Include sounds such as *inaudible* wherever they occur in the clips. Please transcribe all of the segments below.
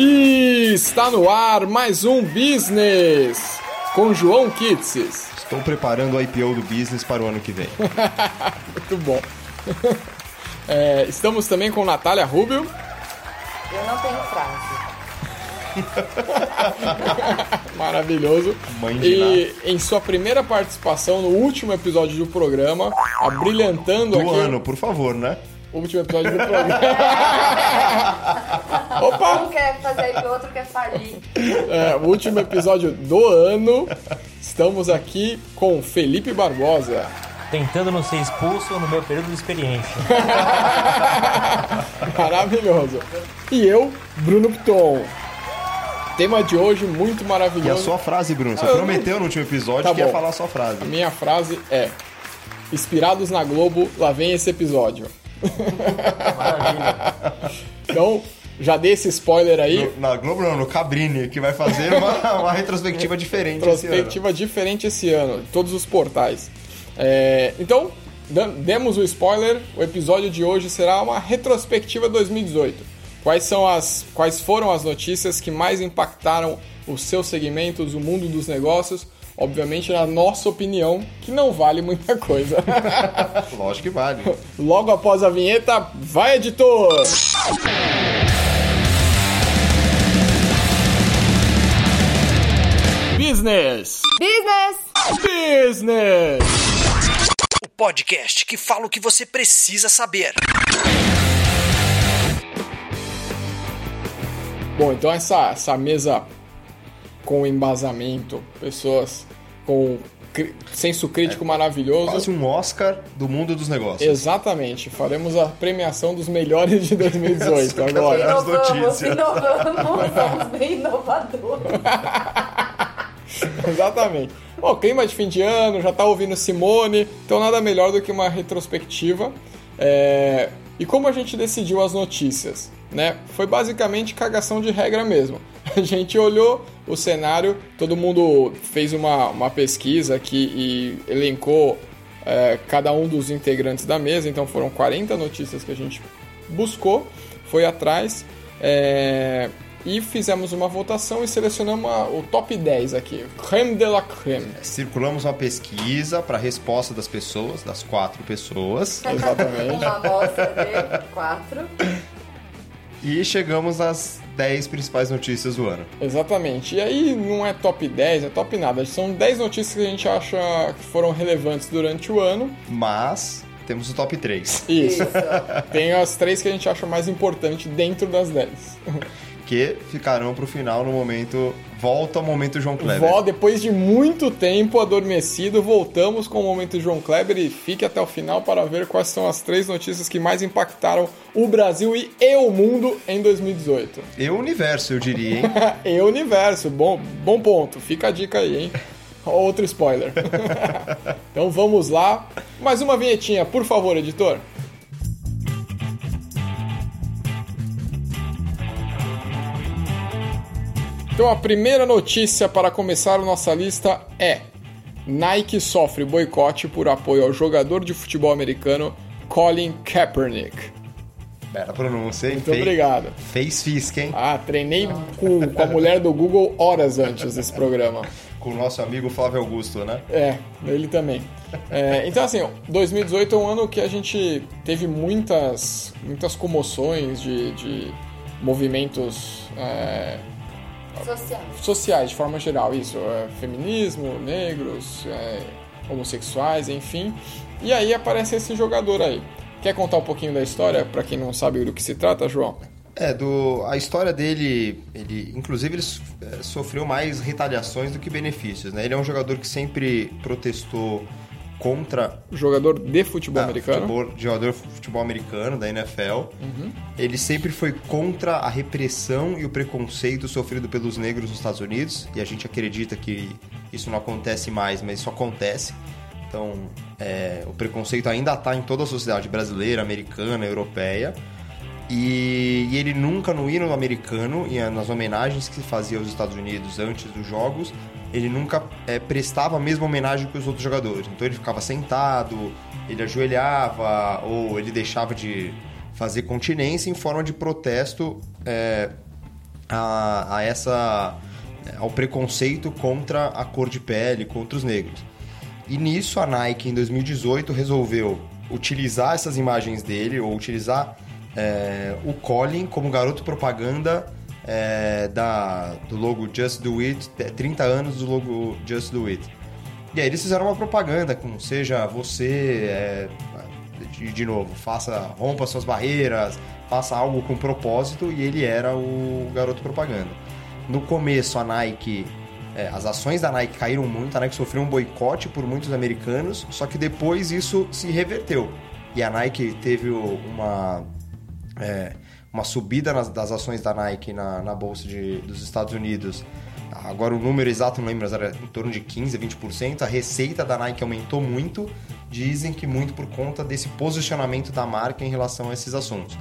E está no ar mais um Business com João Kitses. Estou preparando o IPO do business para o ano que vem. *laughs* Muito bom. *laughs* É, estamos também com Natália Rubio. Eu não tenho frase. *laughs* Maravilhoso. Mãe de e em sua primeira participação no último episódio do programa, abrilhantando Do aqui. ano, por favor, né? O último episódio do programa. *laughs* Opa! Um quer fazer e o outro quer falir. É, o último episódio do ano. Estamos aqui com Felipe Barbosa. Tentando não ser expulso no meu período de experiência. *laughs* Maravilhoso. E eu, Bruno Piton. Tema de hoje muito E a maravilhoso. sua frase, Bruno? Você Ah, eu prometeu no último episódio Tá que ia bom. falar a sua frase. A minha frase é: Inspirados na Globo, lá vem esse episódio. Maravilha. Então, já dei esse spoiler aí. No- na Globo não, no Cabrini, que vai fazer uma, *laughs* uma retrospectiva diferente. Retrospectiva diferente esse ano, todos os portais. É, então, demos o spoiler, o episódio de hoje será uma retrospectiva 2018. Quais, são as, quais foram as notícias que mais impactaram os seus segmentos, o mundo dos negócios? Obviamente, na nossa opinião, que não vale muita coisa. *laughs* Lógico que vale. Logo após a vinheta, vai editor! Business! Business! Business! O podcast que fala o que você precisa saber. Bom, então essa, essa mesa com embasamento, pessoas com senso crítico maravilhoso. Quase um Oscar do mundo dos negócios. Exatamente, faremos a premiação dos melhores de *laughs* 2018 agora. Inovamos, notícias. inovamos, *laughs* somos bem inovadores. Exatamente. Bom, clima de fim de ano, já tá ouvindo Simone, então nada melhor do que uma retrospectiva. É, E como a gente decidiu as notícias? Né? Foi basicamente cagação de regra mesmo. *laughs* A gente olhou o cenário, todo mundo fez uma, uma pesquisa aqui e elencou é, cada um dos integrantes da mesa, então foram 40 notícias que a gente buscou, foi atrás. é, e fizemos uma votação e selecionamos a- o top 10 aqui. Creme de la creme. Circulamos uma pesquisa para a resposta das pessoas, das quatro pessoas, Exatamente. Uma amostra de quatro. e chegamos às 10 principais notícias do ano. Exatamente. E aí não é top 10, é top nada. São 10 notícias que a gente acha que foram relevantes durante o ano. Mas temos o top 3, Isso. Isso. Tem as três que a gente acha mais importante dentro das 10. Que ficarão para o final no momento. Volta ao momento João Kleber. Vó, depois de muito tempo adormecido, voltamos com o momento João Kleber e fique até o final para ver quais são as três notícias que mais impactaram o Brasil e, e o mundo em 2018. E o universo, eu diria, hein? *laughs* e o universo, bom, bom ponto. Fica a dica aí, hein? Outro spoiler. *laughs* então vamos lá. Mais uma vinhetinha, por favor, editor. Então a primeira notícia para começar a nossa lista é: Nike sofre boicote por apoio ao jogador de futebol americano Colin Kaepernick. Bela pronúncia, hein? Muito Fez- obrigado. Fez fisca, hein? Ah, treinei com, com a mulher do Google horas antes desse programa. Com o nosso amigo Flávio Augusto, né? É, ele também. É, então, assim, 2018 é um ano que a gente teve muitas, muitas comoções de, de movimentos é, Social. sociais, de forma geral. Isso, é, feminismo, negros, é, homossexuais, enfim. E aí aparece esse jogador aí. Quer contar um pouquinho da história, pra quem não sabe do que se trata, João? É, do, a história dele, ele, inclusive ele é, sofreu mais retaliações do que benefícios, né? Ele é um jogador que sempre protestou contra Jogador de futebol ah, americano. futebol- jogador de futebol americano da NFL. Ele sempre foi contra a repressão e o preconceito sofrido pelos negros nos Estados Unidos. E a gente acredita que isso não acontece mais, mas isso acontece. Então, é, o preconceito ainda está em toda a sociedade brasileira, americana, europeia. E, e ele nunca no hino americano e nas homenagens que se fazia aos Estados Unidos antes dos jogos, ele nunca é, prestava a mesma homenagem que os outros jogadores. Então ele ficava sentado, ele ajoelhava ou ele deixava de fazer continência em forma de protesto é, a, a essa ao preconceito contra a cor de pele, contra os negros. E nisso a Nike em 2018 resolveu utilizar essas imagens dele ou utilizar é, o Colin como garoto propaganda é, da, do logo Just Do It, 30 anos do logo Just Do It. E aí eles fizeram uma propaganda com seja você, é, de, de novo, faça, rompa suas barreiras, faça algo com propósito e ele era o garoto propaganda. No começo a Nike, é, as ações da Nike caíram muito, a Nike sofreu um boicote por muitos americanos, só que depois isso se reverteu. E a Nike teve uma, é, uma subida nas, das ações da Nike na, na bolsa de, dos Estados Unidos Agora o número exato não lembro, mas era em torno de 15, 20%. A receita da Nike aumentou muito. Dizem que muito por conta desse posicionamento da marca em relação a esses assuntos.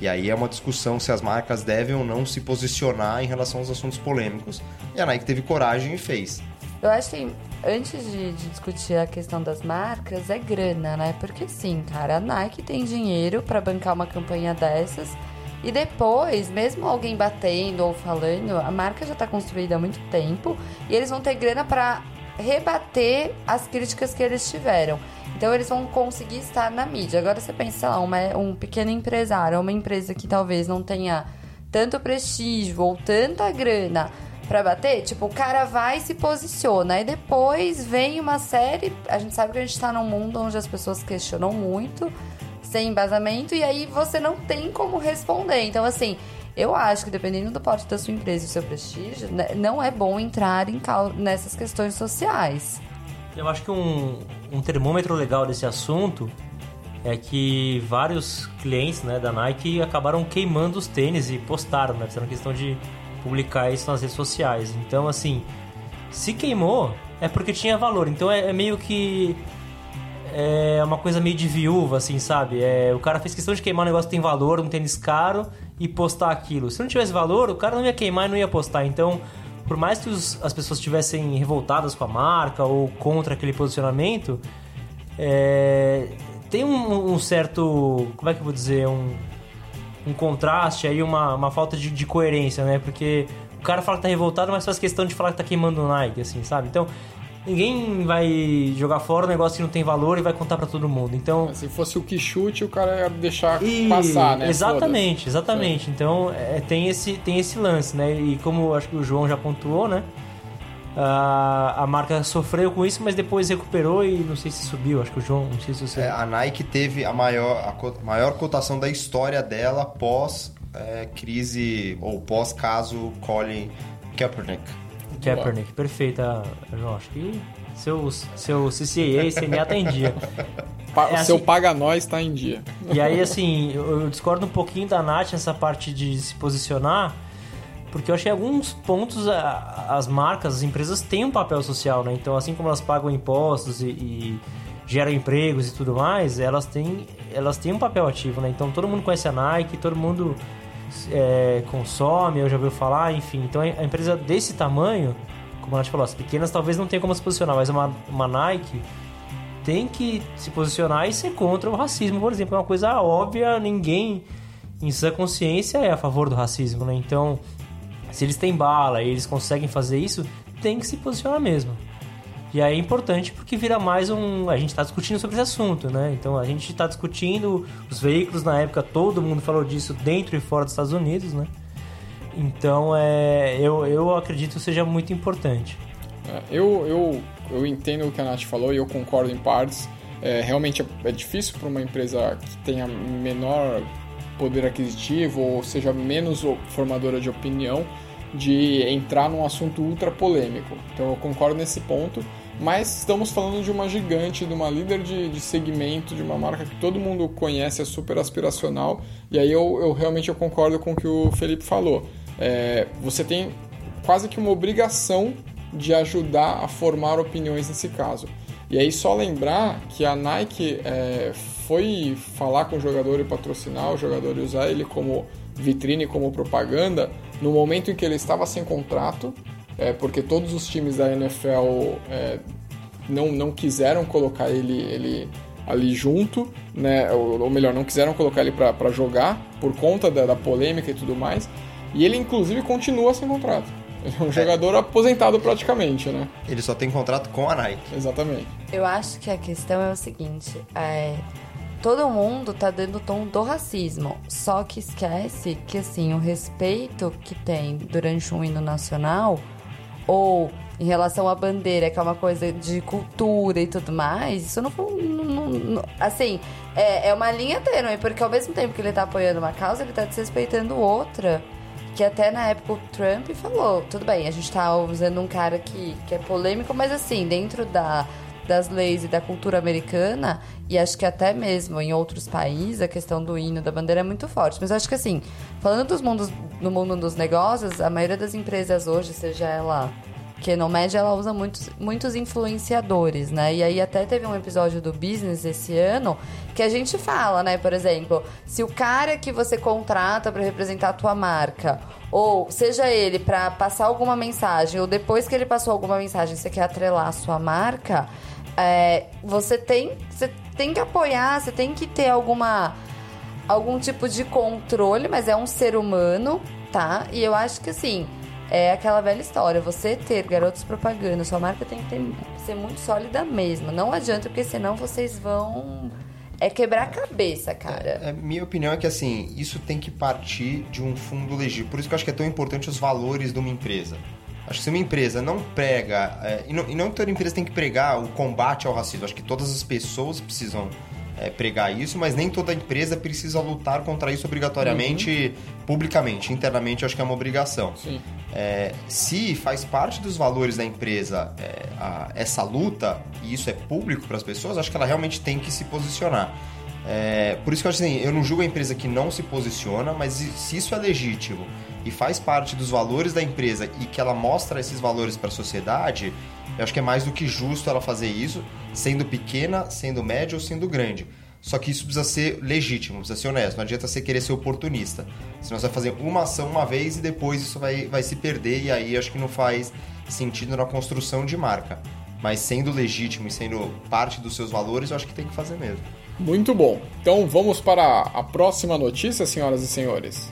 E aí é uma discussão se as marcas devem ou não se posicionar em relação aos assuntos polêmicos. E a Nike teve coragem e fez. Eu acho que antes de, de, discutir a questão das marcas, é grana, né? Porque sim, cara, a Nike tem dinheiro para bancar uma campanha dessas e depois, mesmo alguém batendo ou falando, a marca já está construída há muito tempo e eles vão ter grana para rebater as críticas que eles tiveram. Então eles vão conseguir estar na mídia. Agora você pensa lá, uma, um pequeno empresário, uma empresa que talvez não tenha tanto prestígio ou tanta grana para bater, tipo, o cara vai e se posiciona. E depois vem uma série. A gente sabe que a gente tá num mundo onde as pessoas questionam muito sem embasamento e aí você não tem como responder. Então, assim, eu acho que dependendo do porte da sua empresa e do seu prestígio, né, não é bom entrar em nessas questões sociais. Eu acho que um, um termômetro legal desse assunto é que vários clientes né, da Nike acabaram queimando os tênis e postaram, né? Fizeram questão de publicar isso nas redes sociais. Então, assim, se queimou é porque tinha valor. Então é, é meio que é uma coisa meio de viúva, assim, sabe? É, o cara fez questão de queimar um negócio que tem valor, um tênis caro, e postar aquilo. Se não tivesse valor, o cara não ia queimar e não ia postar. Então, por mais que os, as pessoas estivessem revoltadas com a marca ou contra aquele posicionamento, é, tem um, um, certo. Como é que eu vou dizer? Um, um contraste aí, uma, uma falta de, de coerência, né? Porque o cara fala que tá revoltado, mas faz questão de falar que tá queimando o Nike, assim, sabe? Então, ninguém vai jogar fora um negócio que não tem valor e vai contar para todo mundo. Então, se fosse o que chute, o cara ia deixar e... passar, né? Exatamente, exatamente. É. Então, é, tem esse tem esse lance, né? E como acho que o João já pontuou, né? A, a marca sofreu com isso, mas depois recuperou e não sei se subiu. Acho que o João, não sei se você. É, a Nike teve a maior, a maior cotação da história dela pós é, crise ou pós caso Colin Kaepernick. Kaepernick, perfeita, João. Acho que seu, seu CCA e CNA tá em dia. Pa é seu assim, paga nós tá em dia. E aí, assim, eu, eu, discordo um pouquinho da Nath nessa parte de se posicionar, porque eu achei alguns pontos a, as marcas, as empresas têm um papel social, né? Então, assim como elas pagam impostos e, e geram empregos e tudo mais, elas têm, elas têm um papel ativo, né? Então, todo mundo conhece a Nike, todo mundo é, consome, eu já ouviu falar, enfim. Então a empresa desse tamanho, como a gente falou, as pequenas talvez não tenham como se posicionar, mas uma, uma Nike tem que se posicionar e ser contra o racismo, por exemplo. É uma coisa óbvia, ninguém em sua consciência é a favor do racismo, né? Então, se eles têm bala e eles conseguem fazer isso, tem que se posicionar mesmo. E aí é importante porque vira mais um. A gente está discutindo sobre esse assunto, né? Então a gente está discutindo os veículos na época, todo mundo falou disso dentro e fora dos Estados Unidos, né? Então é, eu, eu acredito que seja muito importante. É, eu, eu, eu entendo o que a Nath falou e eu concordo em partes. É, realmente é, é difícil para uma empresa que tenha menor poder aquisitivo ou seja menos formadora de opinião de entrar num assunto ultra polêmico. Então eu concordo nesse ponto mas estamos falando de uma gigante, de uma líder de, de segmento, de uma marca que todo mundo conhece, é super aspiracional, e aí eu, eu realmente eu concordo com o que o Felipe falou. É, você tem quase que uma obrigação de ajudar a formar opiniões nesse caso. E aí só lembrar que a Nike é, foi falar com o jogador e patrocinar o jogador e usar ele como vitrine, como propaganda, no momento em que ele estava sem contrato, é, porque todos os times da NFL é, não, não quiseram colocar ele, ele ali junto, né? ou, ou melhor, não quiseram colocar ele para jogar por conta da, da, polêmica e tudo mais. E ele, inclusive, continua sem contrato. Ele é um jogador aposentado praticamente, né? Ele só tem contrato com a Nike. Exatamente. Eu acho que a questão é o seguinte: é, todo mundo tá dando o tom do racismo, só que esquece que assim o respeito que tem durante um hino nacional ou em relação à bandeira, que é uma coisa de cultura e tudo mais, isso não, não, não, assim, é, é uma linha tênue, porque ao mesmo tempo que ele tá apoiando uma causa, ele tá desrespeitando outra. Que até na época o Trump falou, tudo bem, a gente tá usando um cara que, que é polêmico, mas assim, dentro da, das leis e da cultura americana, e acho que até mesmo em outros países, a questão do hino, da bandeira é muito forte. Mas acho que assim, falando dos mundos, no mundo dos negócios, a maioria das empresas hoje, seja ela que no média ela usa muitos, muitos influenciadores, né? E aí até teve um episódio do Business esse ano que a gente fala, né? Por exemplo, se o cara que você contrata para representar a tua marca, ou seja ele para passar alguma mensagem, ou depois que ele passou alguma mensagem você quer atrelar a sua marca, é, você tem você tem que apoiar, você tem que ter alguma algum tipo de controle, mas é um ser humano, tá? E eu acho que assim é aquela velha história. Você ter garotos propaganda, sua marca tem que ter, ser muito sólida mesmo. Não adianta, porque senão vocês vão. É quebrar a cabeça, cara. É, é, minha opinião é que, assim, isso tem que partir de um fundo legítimo. Por isso que eu acho que é tão importante os valores de uma empresa. Acho que se uma empresa não prega, é, e, não, e não toda empresa tem que pregar o combate ao racismo. Acho que todas as pessoas precisam é, pregar isso, mas nem toda empresa precisa lutar contra isso obrigatoriamente, uhum. publicamente. Internamente, acho que é uma obrigação. Sim. É, se faz parte dos valores da empresa é, a, essa luta, e isso é público para as pessoas, acho que ela realmente tem que se posicionar. É, por isso que eu acho assim, eu não julgo a empresa que não se posiciona, mas se isso é legítimo e faz parte dos valores da empresa e que ela mostra esses valores para a sociedade, eu acho que é mais do que justo ela fazer isso, sendo pequena, sendo média ou sendo grande. Só que isso precisa ser legítimo, precisa ser honesto. Não adianta você querer ser oportunista. Senão você vai fazer uma ação uma vez e depois isso vai, vai se perder e aí acho que não faz sentido na construção de marca. Mas sendo legítimo e sendo parte dos seus valores, eu acho que tem que fazer mesmo. Muito bom. Então vamos para a próxima notícia, senhoras e senhores.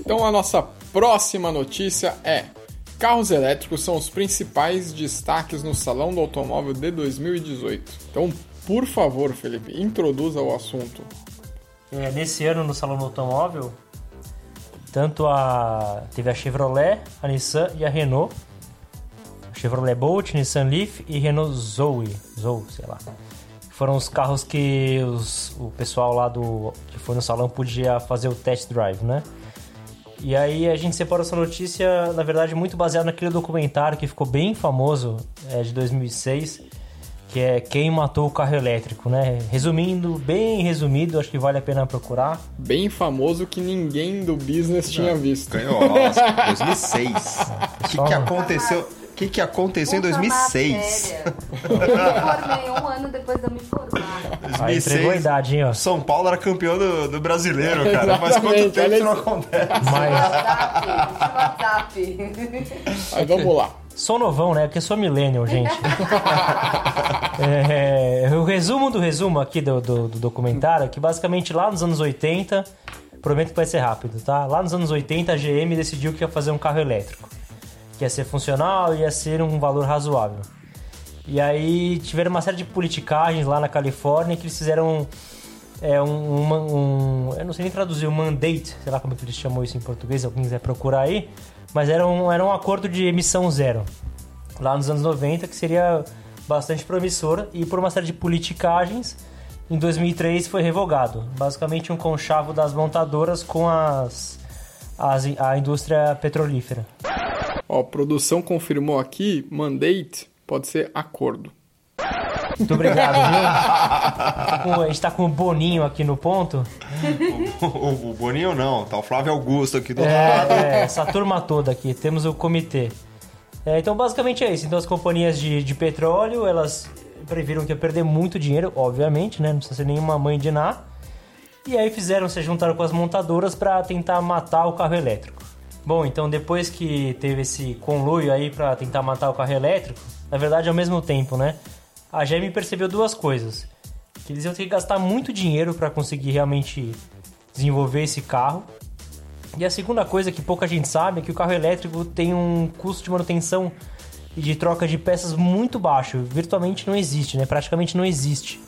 Então a nossa próxima notícia é Carros elétricos são os principais destaques no Salão do Automóvel de 2018. Então, por favor, Felipe, introduza o assunto. É, nesse ano no Salão do Automóvel, tanto a teve a Chevrolet, a Nissan e a Renault. Chevrolet Bolt, Nissan Leaf e Renault Zoe, Zoe, sei lá. Foram os carros que os, o pessoal lá do que foi no salão podia fazer o test drive, né? E aí a gente separou essa notícia, na verdade, muito baseada naquele documentário que ficou bem famoso, é, de 2006, que é Quem Matou o Carro Elétrico, né? Resumindo, bem resumido, acho que vale a pena procurar. Bem famoso que ninguém do business tinha visto. Ganhou Oscar, 2006. *laughs* O que, que aconteceu? O que, que aconteceu Puta em 2006? eu me formei um ano depois de eu me formar. 2006, ah, entregou a idade, hein, ó. São Paulo era campeão do, do brasileiro, cara. Mas quanto tempo isso não acontece? Mas... WhatsApp, Mas vamos lá. Sou novão, né? Porque sou millennial, gente. *laughs* é, o resumo do resumo aqui do, do, do documentário é que basicamente lá nos anos 80, prometo que vai ser rápido, tá? Lá nos anos 80 a GM decidiu que ia fazer um carro elétrico ia ser funcional e ia ser um valor razoável. E aí tiveram uma série de politicagens lá na Califórnia que eles fizeram é, um, um, Eu não sei nem traduzir, um mandate, sei lá como é que eles chamam isso em português, se alguém quiser procurar aí. Mas era um, era um acordo de emissão zero, lá nos anos 90, que seria bastante promissor. E por uma série de politicagens, em 2003 foi revogado. Basicamente um conchavo das montadoras com as, as a indústria petrolífera. Ó, produção confirmou aqui, mandate pode ser acordo. Muito obrigado, viu? A gente tá com o Boninho aqui no ponto. O, o, o Boninho não, tá o Flávio Augusto aqui do é, lado. É, essa turma toda aqui, temos o comitê. É, então, basicamente é isso. Então, as companhias de, de petróleo, elas previram que ia perder muito dinheiro, obviamente, né? Não precisa ser nenhuma mãe de nada. E aí fizeram, se juntaram com as montadoras para tentar matar o carro elétrico. Bom, então depois que teve esse conluio aí para tentar matar o carro elétrico, na verdade ao mesmo tempo, né? A GM percebeu duas coisas. que eles iam ter que gastar muito dinheiro para conseguir realmente desenvolver esse carro. E a segunda coisa que pouca gente sabe é que o carro elétrico tem um custo de manutenção e de troca de peças muito baixo, virtualmente não existe, né? Praticamente não existe.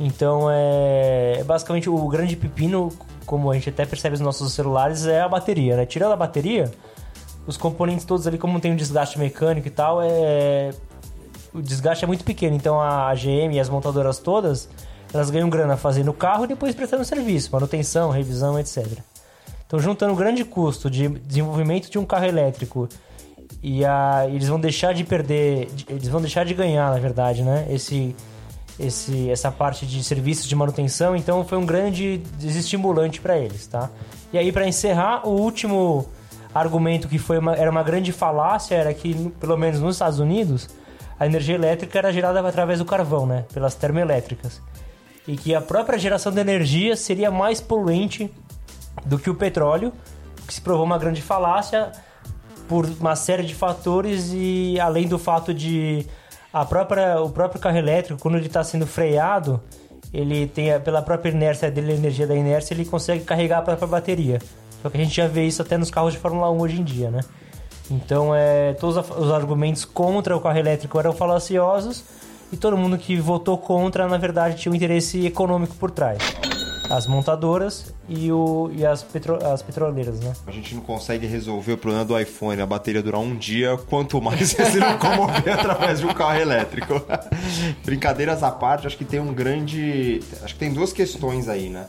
Então é basicamente o grande pepino, como a gente até percebe nos nossos celulares, é a bateria, né? Tirando a bateria, os componentes todos ali, como tem um desgaste mecânico e tal, é o desgaste é muito pequeno. Então a GM e as montadoras todas, elas ganham grana fazendo o carro e depois prestando serviço, manutenção, revisão, etc. Então juntando o grande custo de desenvolvimento de um carro elétrico e a, eles vão deixar de perder, eles vão deixar de ganhar, na verdade, né? Esse, esse, essa parte de serviços de manutenção, então foi um grande desestimulante para eles, tá? E aí para encerrar, o último argumento que foi uma, era uma grande falácia era que, pelo menos nos Estados Unidos, a energia elétrica era gerada através do carvão, né? Pelas termoelétricas. E que a própria geração de energia seria mais poluente do que o petróleo, que se provou uma grande falácia por uma série de fatores e além do fato de a própria, o próprio carro elétrico, quando ele está sendo freado, ele tem pela própria inércia dele, a energia da inércia, ele consegue carregar a própria bateria. Só que a gente já vê isso até nos carros de Fórmula 1 hoje em dia, né? Então, é, todos os argumentos contra o carro elétrico eram falaciosos e todo mundo que votou contra, na verdade, tinha um interesse econômico por trás as montadoras e, o, e as, petro, as petroleiras, né? A gente não consegue resolver o problema do iPhone, a bateria durar um dia, quanto mais *laughs* se locomover *laughs* através de um carro elétrico. *laughs* Brincadeiras à parte, acho que tem um grande. Acho que tem duas questões aí, né?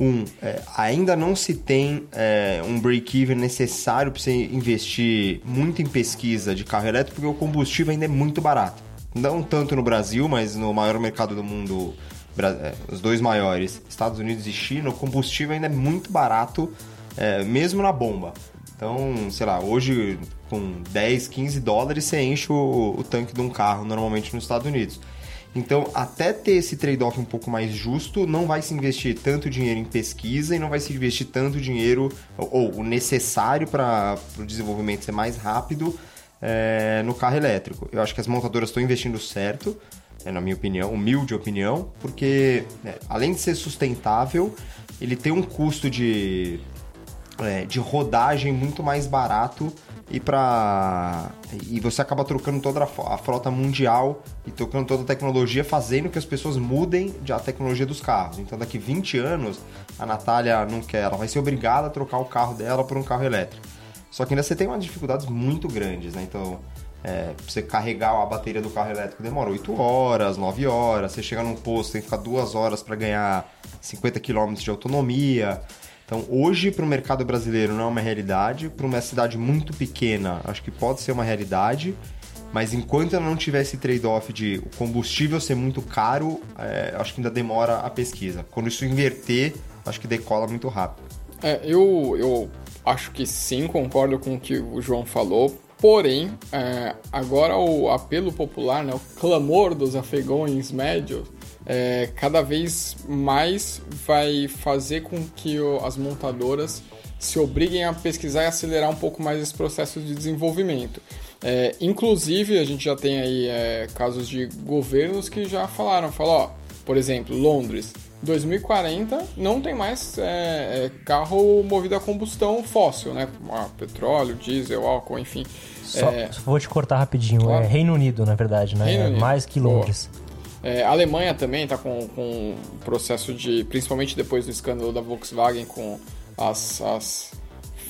Um, é, ainda não se tem é, um break-even necessário para você investir muito em pesquisa de carro elétrico, porque o combustível ainda é muito barato. Não tanto no Brasil, mas no maior mercado do mundo os dois maiores, Estados Unidos e China, o combustível ainda é muito barato, é, mesmo na bomba. Então, sei lá, hoje com 10, 15 dólares você enche o, o tanque de um carro normalmente nos Estados Unidos. Então, até ter esse trade-off um pouco mais justo, não vai se investir tanto dinheiro em pesquisa e não vai se investir tanto dinheiro, ou, o necessário para o desenvolvimento ser mais rápido é, no carro elétrico. Eu acho que as montadoras estão investindo certo, é, na minha opinião, humilde opinião, porque né, além de ser sustentável, ele tem um custo de, é, de rodagem muito mais barato e para e você acaba trocando toda a frota mundial e trocando toda a tecnologia, fazendo que as pessoas mudem a tecnologia dos carros. Então, daqui 20 anos, a Natália não quer, ela vai ser obrigada a trocar o carro dela por um carro elétrico. Só que ainda você tem umas dificuldades muito grandes, né? Então, é, pra você carregar a bateria do carro elétrico demora 8 horas, 9 horas. Você chega num posto, tem que ficar 2 horas para ganhar 50 km de autonomia. Então, hoje, para o mercado brasileiro, não é uma realidade. Para uma cidade muito pequena, acho que pode ser uma realidade. Mas enquanto ela não tiver esse trade-off de o combustível ser muito caro, é, acho que ainda demora a pesquisa. Quando isso inverter, acho que decola muito rápido. É, eu, eu acho que sim, concordo com o que o João falou. Porém, é, agora o apelo popular, né, o clamor dos afegões médios, é, cada vez mais vai fazer com que o, as montadoras se obriguem a pesquisar e acelerar um pouco mais esse processo de desenvolvimento. É, inclusive, a gente já tem aí é, casos de governos que já falaram, falou, ó, por exemplo, Londres, 2040 não tem mais é, é, carro movido a combustão fóssil, né? Petróleo, diesel, álcool, enfim. Só, é... Vou te cortar rapidinho. É claro. É Reino Unido, na verdade, né? Reino é mais que Londres. É, a Alemanha também está com, com processo de, principalmente depois do escândalo da Volkswagen com as, as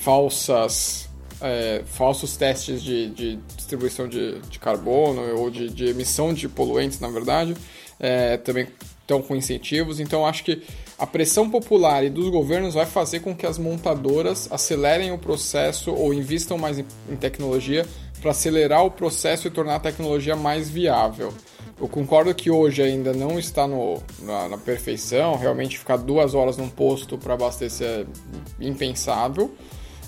falsas é, falsos testes de, de distribuição de, de, carbono ou de, de, emissão de poluentes, na verdade, é, também estão com incentivos. Então, acho que a pressão popular e dos governos vai fazer com que as montadoras acelerem o processo ou investam mais em, em tecnologia para acelerar o processo e tornar a tecnologia mais viável. Eu concordo que hoje ainda não está no, na, na perfeição, realmente ficar duas horas num posto para abastecer é impensável.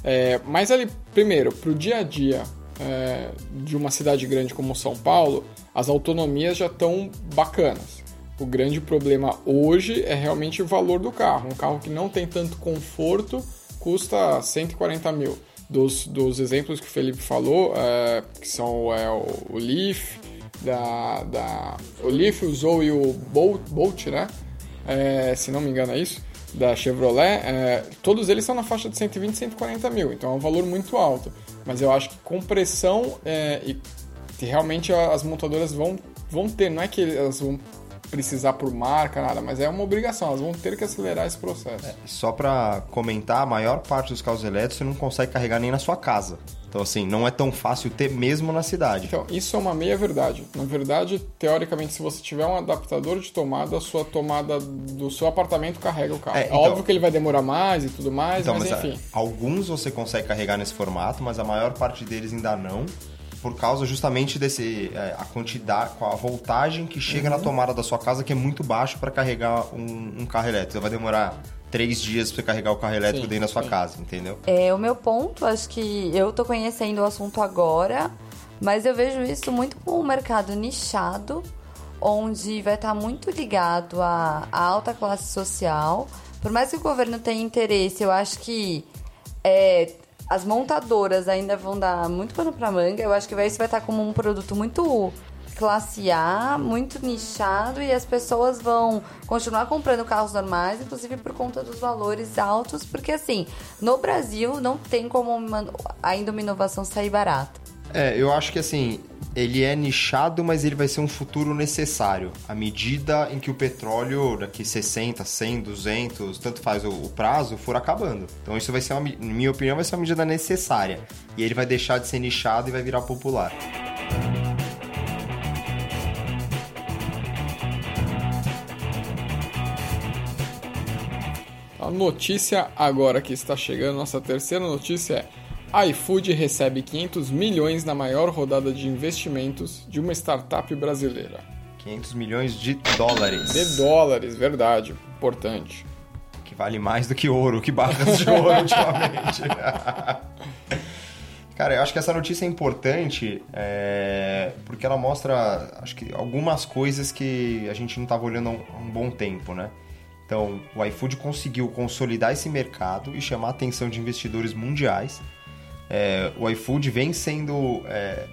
É, mas ali, primeiro, para o dia a dia é, de uma cidade grande como São Paulo, as autonomias já estão bacanas. O grande problema hoje é realmente o valor do carro. Um carro que não tem tanto conforto custa 140 mil. Dos, dos exemplos que o Felipe falou, é, que são é, o Leaf, da, da o Leaf, o Zoe e o Bolt, Bolt né? É, se não me engano é isso, da Chevrolet, é, todos eles são na faixa de 120, 140 mil, então é um valor muito alto. Mas eu acho que com pressão é, e realmente as montadoras vão, vão ter, não é que elas vão precisar por marca, nada, mas é uma obrigação, elas vão ter que acelerar esse processo. É, só para comentar, a maior parte dos carros elétricos você não consegue carregar nem na sua casa. Então, assim, não é tão fácil ter mesmo na cidade. Então, isso é uma meia verdade. Na verdade, teoricamente, se você tiver um adaptador de tomada, a sua tomada do seu apartamento carrega o carro. É, então, Óbvio que ele vai demorar mais e tudo mais, então, mas, mas enfim. Alguns você consegue carregar nesse formato, mas a maior parte deles ainda não por causa justamente desse é, a quantidade, com a voltagem que chega uhum. na tomada da sua casa que é muito baixo para carregar um, um, carro elétrico. Vai demorar três dias para você carregar o carro elétrico sim, dentro da sua sim. casa, entendeu? É, o meu ponto, acho que eu tô conhecendo o assunto agora, mas eu vejo isso muito como um mercado nichado, onde vai estar tá muito ligado à, à, alta classe social. Por mais que o governo tenha interesse, eu acho que é, as montadoras ainda vão dar muito pano pra manga. Eu acho que isso vai estar como um produto muito classe A, muito nichado e as pessoas vão continuar comprando carros normais, inclusive por conta dos valores altos, porque assim, no Brasil não tem como uma, ainda uma inovação sair barata. É, eu acho que assim, ele é nichado, mas ele vai ser um futuro necessário. À medida em que o petróleo, daqui 60, 100, 200, tanto faz o, o prazo, for acabando. Então isso vai ser, uma, na minha opinião, vai ser uma medida necessária. E ele vai deixar de ser nichado e vai virar popular. A notícia agora que está chegando, nossa terceira notícia é: iFood recebe 500 milhões na maior rodada de investimentos de uma startup brasileira. 500 milhões de dólares. De dólares, verdade, importante. Que vale mais do que ouro, que barras de ouro *laughs* ultimamente. Cara, eu acho que essa notícia é importante é, porque ela mostra, acho que algumas coisas que a gente não estava olhando há um bom tempo, né? Então, o iFood conseguiu consolidar esse mercado e chamar a atenção de investidores mundiais. É, o iFood vem sendo é,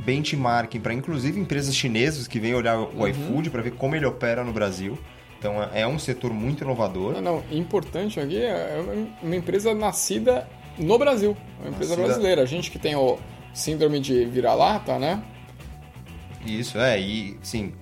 benchmarking para inclusive empresas chinesas que vêm olhar o uhum. iFood para ver como ele opera no Brasil. Então é, é um setor muito inovador. Não, não importante aqui é uma empresa nascida no Brasil, uma empresa nascida... brasileira. A gente que tem o síndrome de vira-lata, né? Isso, é. E, sim,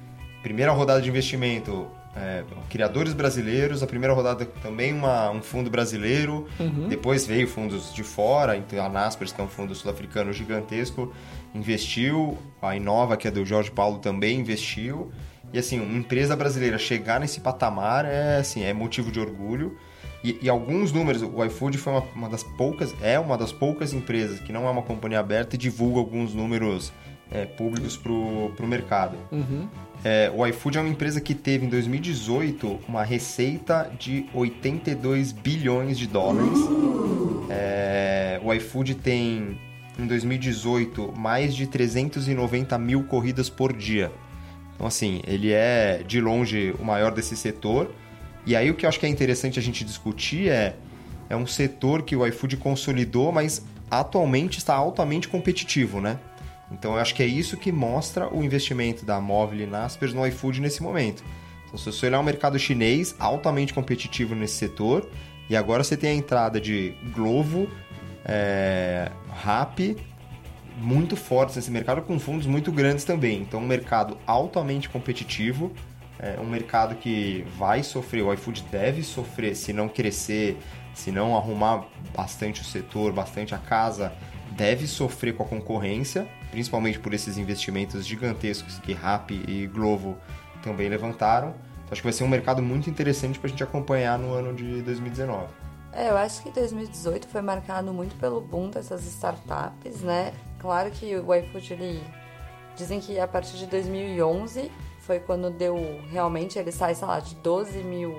primeira rodada de investimento é, criadores brasileiros, a primeira rodada também uma, um fundo brasileiro, uhum. depois veio fundos de fora, então a Naspers, que é um fundo sul-africano gigantesco, investiu, a Inova, que é do Jorge Paulo, também investiu, e assim, uma empresa brasileira chegar nesse patamar é, assim, é motivo de orgulho, e, e alguns números, o iFood foi uma, uma, das poucas, é uma das poucas empresas que não é uma companhia aberta e divulga alguns números é, públicos para o mercado. Uhum. É, o iFood é uma empresa que teve em 2018 uma receita de 82 bilhões de dólares. É, o iFood tem em 2018 mais de 390 mil corridas por dia. Então, assim, ele é de longe o maior desse setor. E aí o que eu acho que é interessante a gente discutir é, é um setor que o iFood consolidou, mas atualmente está altamente competitivo, né? Então eu acho que é isso que mostra o investimento da Móvel e Naspers no iFood nesse momento. Então se você olhar o mercado chinês, altamente competitivo nesse setor, e agora você tem a entrada de Glovo, é, muito fortes nesse mercado, com fundos muito grandes também. Então um mercado altamente competitivo, é um mercado que vai sofrer, o iFood deve sofrer se não crescer, se não arrumar bastante o setor, bastante a casa, deve sofrer com a concorrência, principalmente por esses investimentos gigantescos que Rappi e Glovo também levantaram. Então, acho que vai ser um mercado muito interessante para a gente acompanhar no ano de 2019. É, eu acho que 2018 foi marcado muito pelo boom dessas startups, né? Claro que o iFood, ele... Dizem que a partir de 2011 foi quando deu realmente, ele sai, sei lá, de 12 mil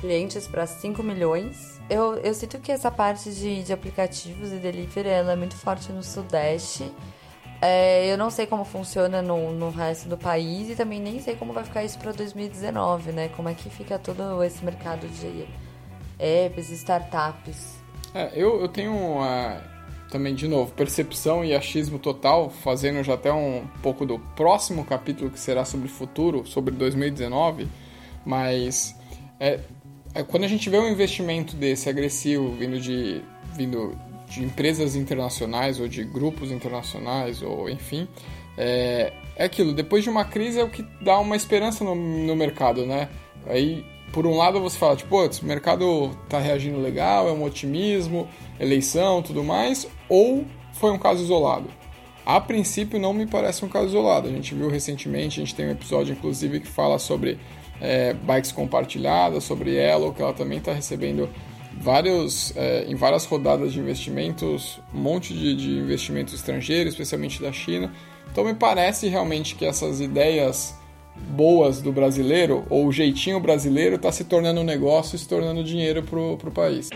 clientes para 5 milhões. Eu, eu sinto que essa parte de, de aplicativos e delivery ela é muito forte no Sudeste. É, eu não sei como funciona no, no resto do país e também nem sei como vai ficar isso para 2019, né? Como é que fica todo esse mercado de apps, startups. É, eu, eu tenho uma... também, de novo, percepção e achismo total, fazendo já até um pouco do próximo capítulo que será sobre o futuro, sobre 2019, mas é, é, quando a gente vê um investimento desse agressivo vindo de, vindo de empresas internacionais ou de grupos internacionais, ou enfim, é, é aquilo, depois de uma crise é o que dá uma esperança no, no mercado, né? Aí por um lado você fala, tipo, o mercado tá reagindo legal, é um otimismo, eleição, tudo mais, ou foi um caso isolado? A princípio não me parece um caso isolado. A gente viu recentemente, a gente tem um episódio inclusive que fala sobre é, bikes compartilhadas, sobre Elo, que ela também está recebendo vários, é, em várias rodadas de investimentos, um monte de, de investimentos estrangeiros, especialmente da China. Então me parece realmente que essas ideias boas do brasileiro, ou o jeitinho brasileiro, está se tornando um negócio e se tornando dinheiro para o país.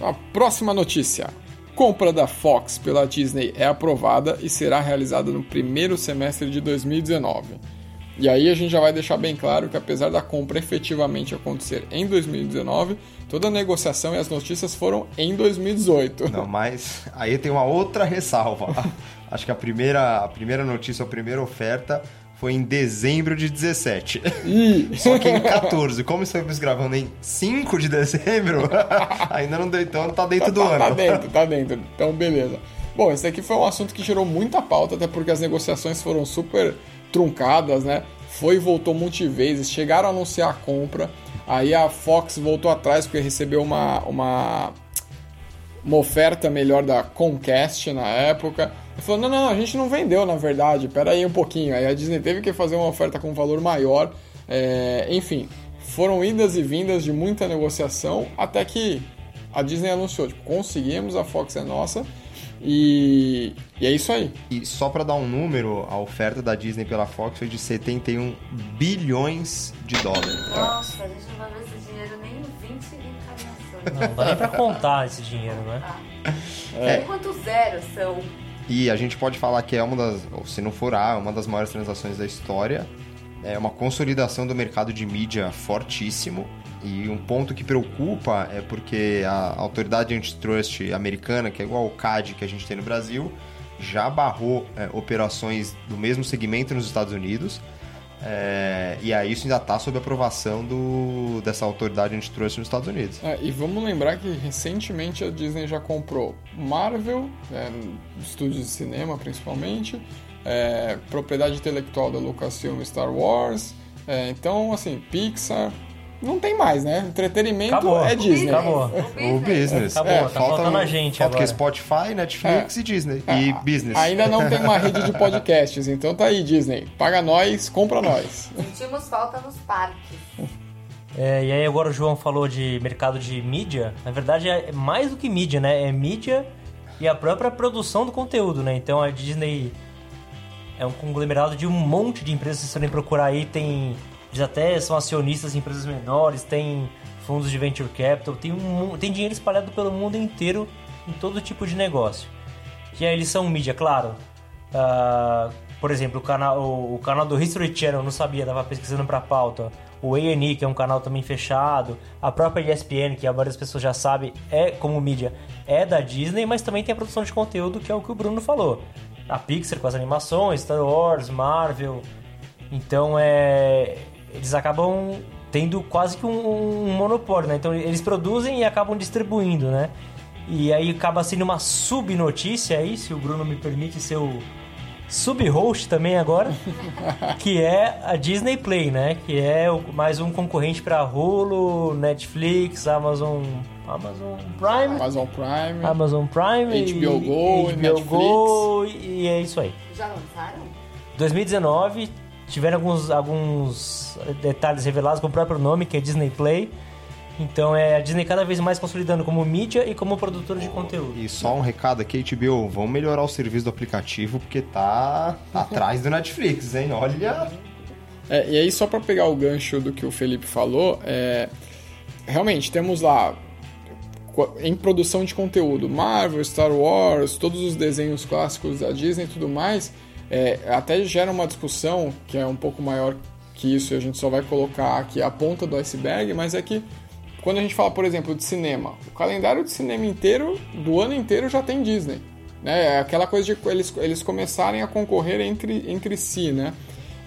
A próxima notícia. Compra da Fox pela Disney é aprovada e será realizada no primeiro semestre de 2019. E aí a gente já vai deixar bem claro que apesar da compra efetivamente acontecer em 2019, toda a negociação e as notícias foram em 2018. Não, mas aí tem uma outra ressalva. *laughs* Acho que a primeira, a primeira notícia, a primeira oferta foi em dezembro de 17. Ih. Só que em 14, como estamos gravando em 5 de dezembro, *laughs* ainda não deu, então tá dentro do tá, ano. Tá dentro, tá dentro. Então, beleza. Bom, esse aqui foi um assunto que gerou muita pauta, até porque as negociações foram super truncadas, né? Foi e voltou multivezes, chegaram a anunciar a compra, aí a Fox voltou atrás porque recebeu uma, uma, uma oferta melhor da Comcast na época. E falou: não, não, a gente não vendeu na verdade, pera aí um pouquinho. Aí a Disney teve que fazer uma oferta com valor maior. É, enfim, foram idas e vindas de muita negociação até que a Disney anunciou: tipo, conseguimos, a Fox é nossa. E, e é isso aí. E só para dar um número, a oferta da Disney pela Fox foi de 71 bilhões de dólares. Nossa, gente Não dá nem pra contar esse dinheiro, né? É. Quantos zeros são? E a gente pode falar que é uma das, ou se não for a, uma das maiores transações da história. É uma consolidação do mercado de mídia fortíssimo. E um ponto que preocupa é porque a autoridade antitrust americana, que é igual ao CAD que a gente tem no Brasil, já barrou é, operações do mesmo segmento nos Estados Unidos. É, e aí isso ainda está sob aprovação do, dessa autoridade antitrust nos Estados Unidos. É, e vamos lembrar que recentemente a Disney já comprou Marvel, é, estúdios de cinema principalmente, é, propriedade intelectual da Lucasfilm Star Wars, é, então assim, Pixar, não tem mais, né? Entretenimento Acabou. é Disney. Acabou. O business. Acabou, É, tá faltando a gente falta agora. que Spotify, Netflix e Disney. E business. Ainda não tem uma rede de podcasts, então tá aí, Disney. Paga nós, compra nós. Sentimos falta nos parques. É, e aí agora o João falou de mercado de mídia. Na verdade é mais do que mídia, né? É mídia e a própria produção do conteúdo, né? Então a Disney é um conglomerado de um monte de empresas. Se vocês forem procurar aí, tem. Eles até são acionistas em empresas menores, tem fundos de venture capital, tem, um, tem dinheiro espalhado pelo mundo inteiro em todo tipo de negócio. E aí eles são mídia, claro. Ah, por exemplo, o canal, o, o canal do History Channel, não sabia, tava pesquisando pra pauta. O A&E, que é um canal também fechado. A própria ESPN, que a maioria das pessoas já sabe, é como mídia, é da Disney, mas também tem a produção de conteúdo, que é o que o Bruno falou. A Pixar com as animações, Star Wars, Marvel. Então, é... Eles acabam tendo quase que um, um monopólio, né? Então, eles produzem e acabam distribuindo, né? E aí acaba sendo uma subnotícia aí, se o Bruno me permite ser o sub-host também agora, *laughs* que é a Disney Play, né? Que é mais um concorrente para Hulu, Netflix, Amazon, Amazon Prime, Amazon Prime. Amazon Prime, HBO e- Go HBO Go e é isso aí. Já lançaram? 2019 tiveram alguns, alguns detalhes revelados com o próprio nome, que é Disney Play. Então é a Disney cada vez mais consolidando como mídia e como produtora de conteúdo. E só um recado aqui, HBO, vamos melhorar o serviço do aplicativo porque tá *laughs* atrás do Netflix, hein? Olha. É, e aí, só para pegar o gancho do que o Felipe falou, é, realmente temos lá em produção de conteúdo Marvel, Star Wars, todos os desenhos clássicos da Disney e tudo mais, é, até gera uma discussão que é um pouco maior que isso a gente só vai colocar aqui a ponta do iceberg, mas é que quando a gente fala, por exemplo, de cinema, o calendário de cinema inteiro, do ano inteiro, já tem Disney. Né? É aquela coisa de eles, eles começarem a concorrer entre, entre si, né?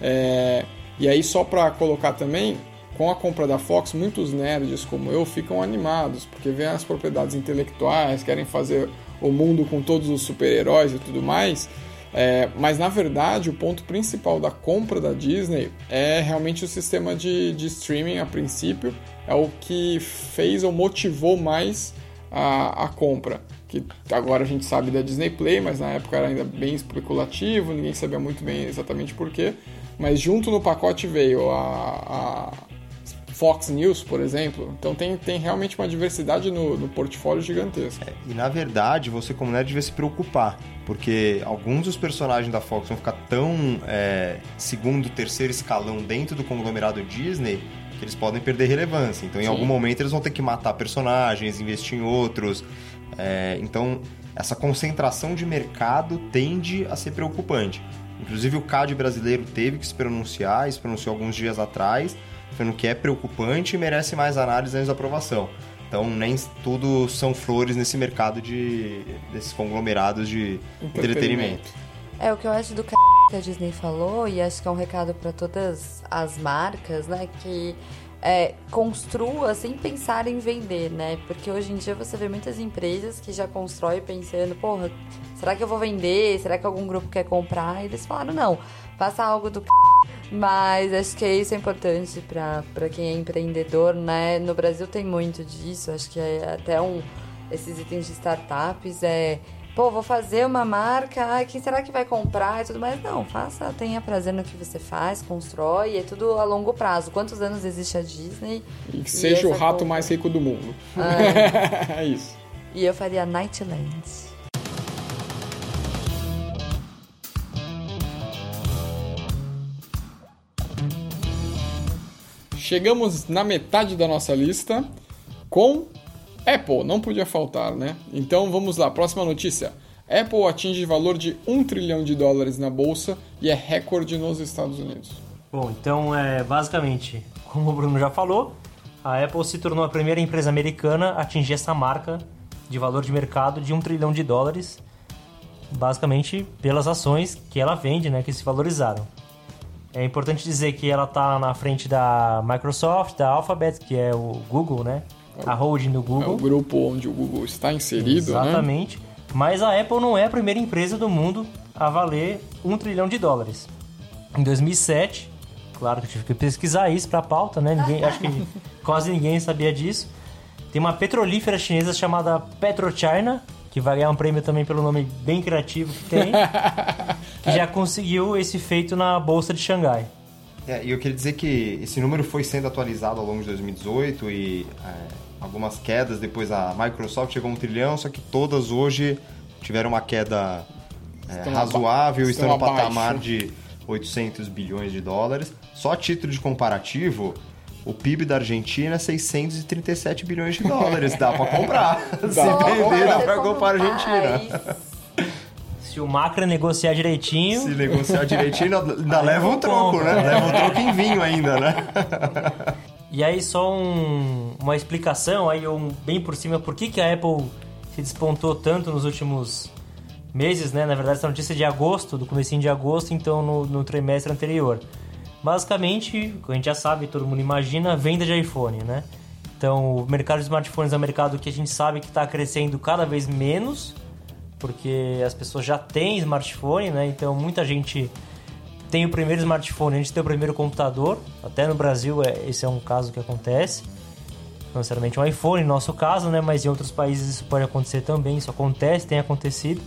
É, e aí, só para colocar também, com a compra da Fox, muitos nerds como eu ficam animados, porque vêem as propriedades intelectuais, querem fazer o mundo com todos os super-heróis e tudo mais. É, mas na verdade, o ponto principal da compra da Disney é realmente o sistema de, de streaming a princípio, é o que fez ou motivou mais a, a compra. Que agora a gente sabe da Disney Play, mas na época era ainda bem especulativo, ninguém sabia muito bem exatamente porquê. Mas junto no pacote veio a, a Fox News, por exemplo. Então tem, tem realmente uma diversidade no, no portfólio gigantesca. É, e na verdade, você como nerd devia se preocupar, porque alguns dos personagens da Fox vão ficar tão é, segundo, terceiro escalão dentro do conglomerado Disney que eles podem perder relevância. Então, em Sim. algum momento, eles vão ter que matar personagens, investir em outros. É, então, essa concentração de mercado tende a ser preocupante. Inclusive, o CAD brasileiro teve que se pronunciar, se pronunciou alguns dias atrás, falando que é preocupante e merece mais análise antes da aprovação. Então, nem tudo são flores nesse mercado de desses conglomerados de entretenimento. É, o que eu acho do que a Disney falou, e acho que é um recado para todas as marcas, né, que é, construa sem pensar em vender, né? Porque hoje em dia você vê muitas empresas que já constroem pensando, porra, será que eu vou vender? Será que algum grupo quer comprar? E eles falaram, não, faça algo do mas acho que isso é importante para quem é empreendedor, né? No Brasil tem muito disso, acho que é até um esses itens de startups é pô, vou fazer uma marca, ai, quem será que vai comprar e tudo mais? Não, faça, tenha prazer no que você faz, constrói, é tudo a longo prazo. Quantos anos existe a Disney? E que seja e o rato compra... mais rico do mundo. É. *laughs* é isso. E eu faria Nightland. Chegamos na metade da nossa lista com Apple, não podia faltar, né? Então vamos lá, próxima notícia. Apple atinge valor de 1 trilhão de dólares na bolsa e é recorde nos Estados Unidos. Bom, então é basicamente, como o Bruno já falou, a Apple se tornou a primeira empresa americana a atingir essa marca de valor de mercado de 1 trilhão de dólares, basicamente pelas ações que ela vende, né, que se valorizaram. É importante dizer que ela está na frente da Microsoft, da Alphabet, que é o Google, né? a holding do Google. É o grupo onde o Google está inserido, né? Exatamente. Né? Mas a Apple não é a primeira empresa do mundo a valer um trilhão de dólares. Em 2007, claro que eu tive que pesquisar isso para a pauta, né? Ninguém, acho que *laughs* quase ninguém sabia disso. Tem uma petrolífera chinesa chamada PetroChina, que vai ganhar um prêmio também pelo nome bem criativo que tem, *laughs* que já conseguiu esse feito na Bolsa de Xangai. É, e eu queria dizer que esse número foi sendo atualizado ao longo de 2018 e é, algumas quedas. Depois a Microsoft chegou a um trilhão, só que todas hoje tiveram uma queda é, razoável, estão, estão no patamar de 800 bilhões de dólares. Só a título de comparativo, o PIB da Argentina é 637 bilhões de dólares. Dá para comprar. *laughs* Dá Se vender, dá para comprar a Argentina. Se o Macra negociar direitinho. Se negociar direitinho, ainda leva um troco, né? Leva um troco em vinho ainda, né? E aí, só um, uma explicação, aí um, bem por cima, por que, que a Apple se despontou tanto nos últimos meses, né? Na verdade, essa notícia é de agosto, do comecinho de agosto, então no, no trimestre anterior. Basicamente, a gente já sabe, todo mundo imagina, venda de iPhone, né? Então, o mercado de smartphones é um mercado que a gente sabe que está crescendo cada vez menos, porque as pessoas já têm smartphone, né? Então, muita gente tem o primeiro smartphone antes de ter o primeiro computador. Até no Brasil é, esse é um caso que acontece. Não necessariamente um iPhone, no nosso caso, né? Mas em outros países isso pode acontecer também. Isso acontece, tem acontecido.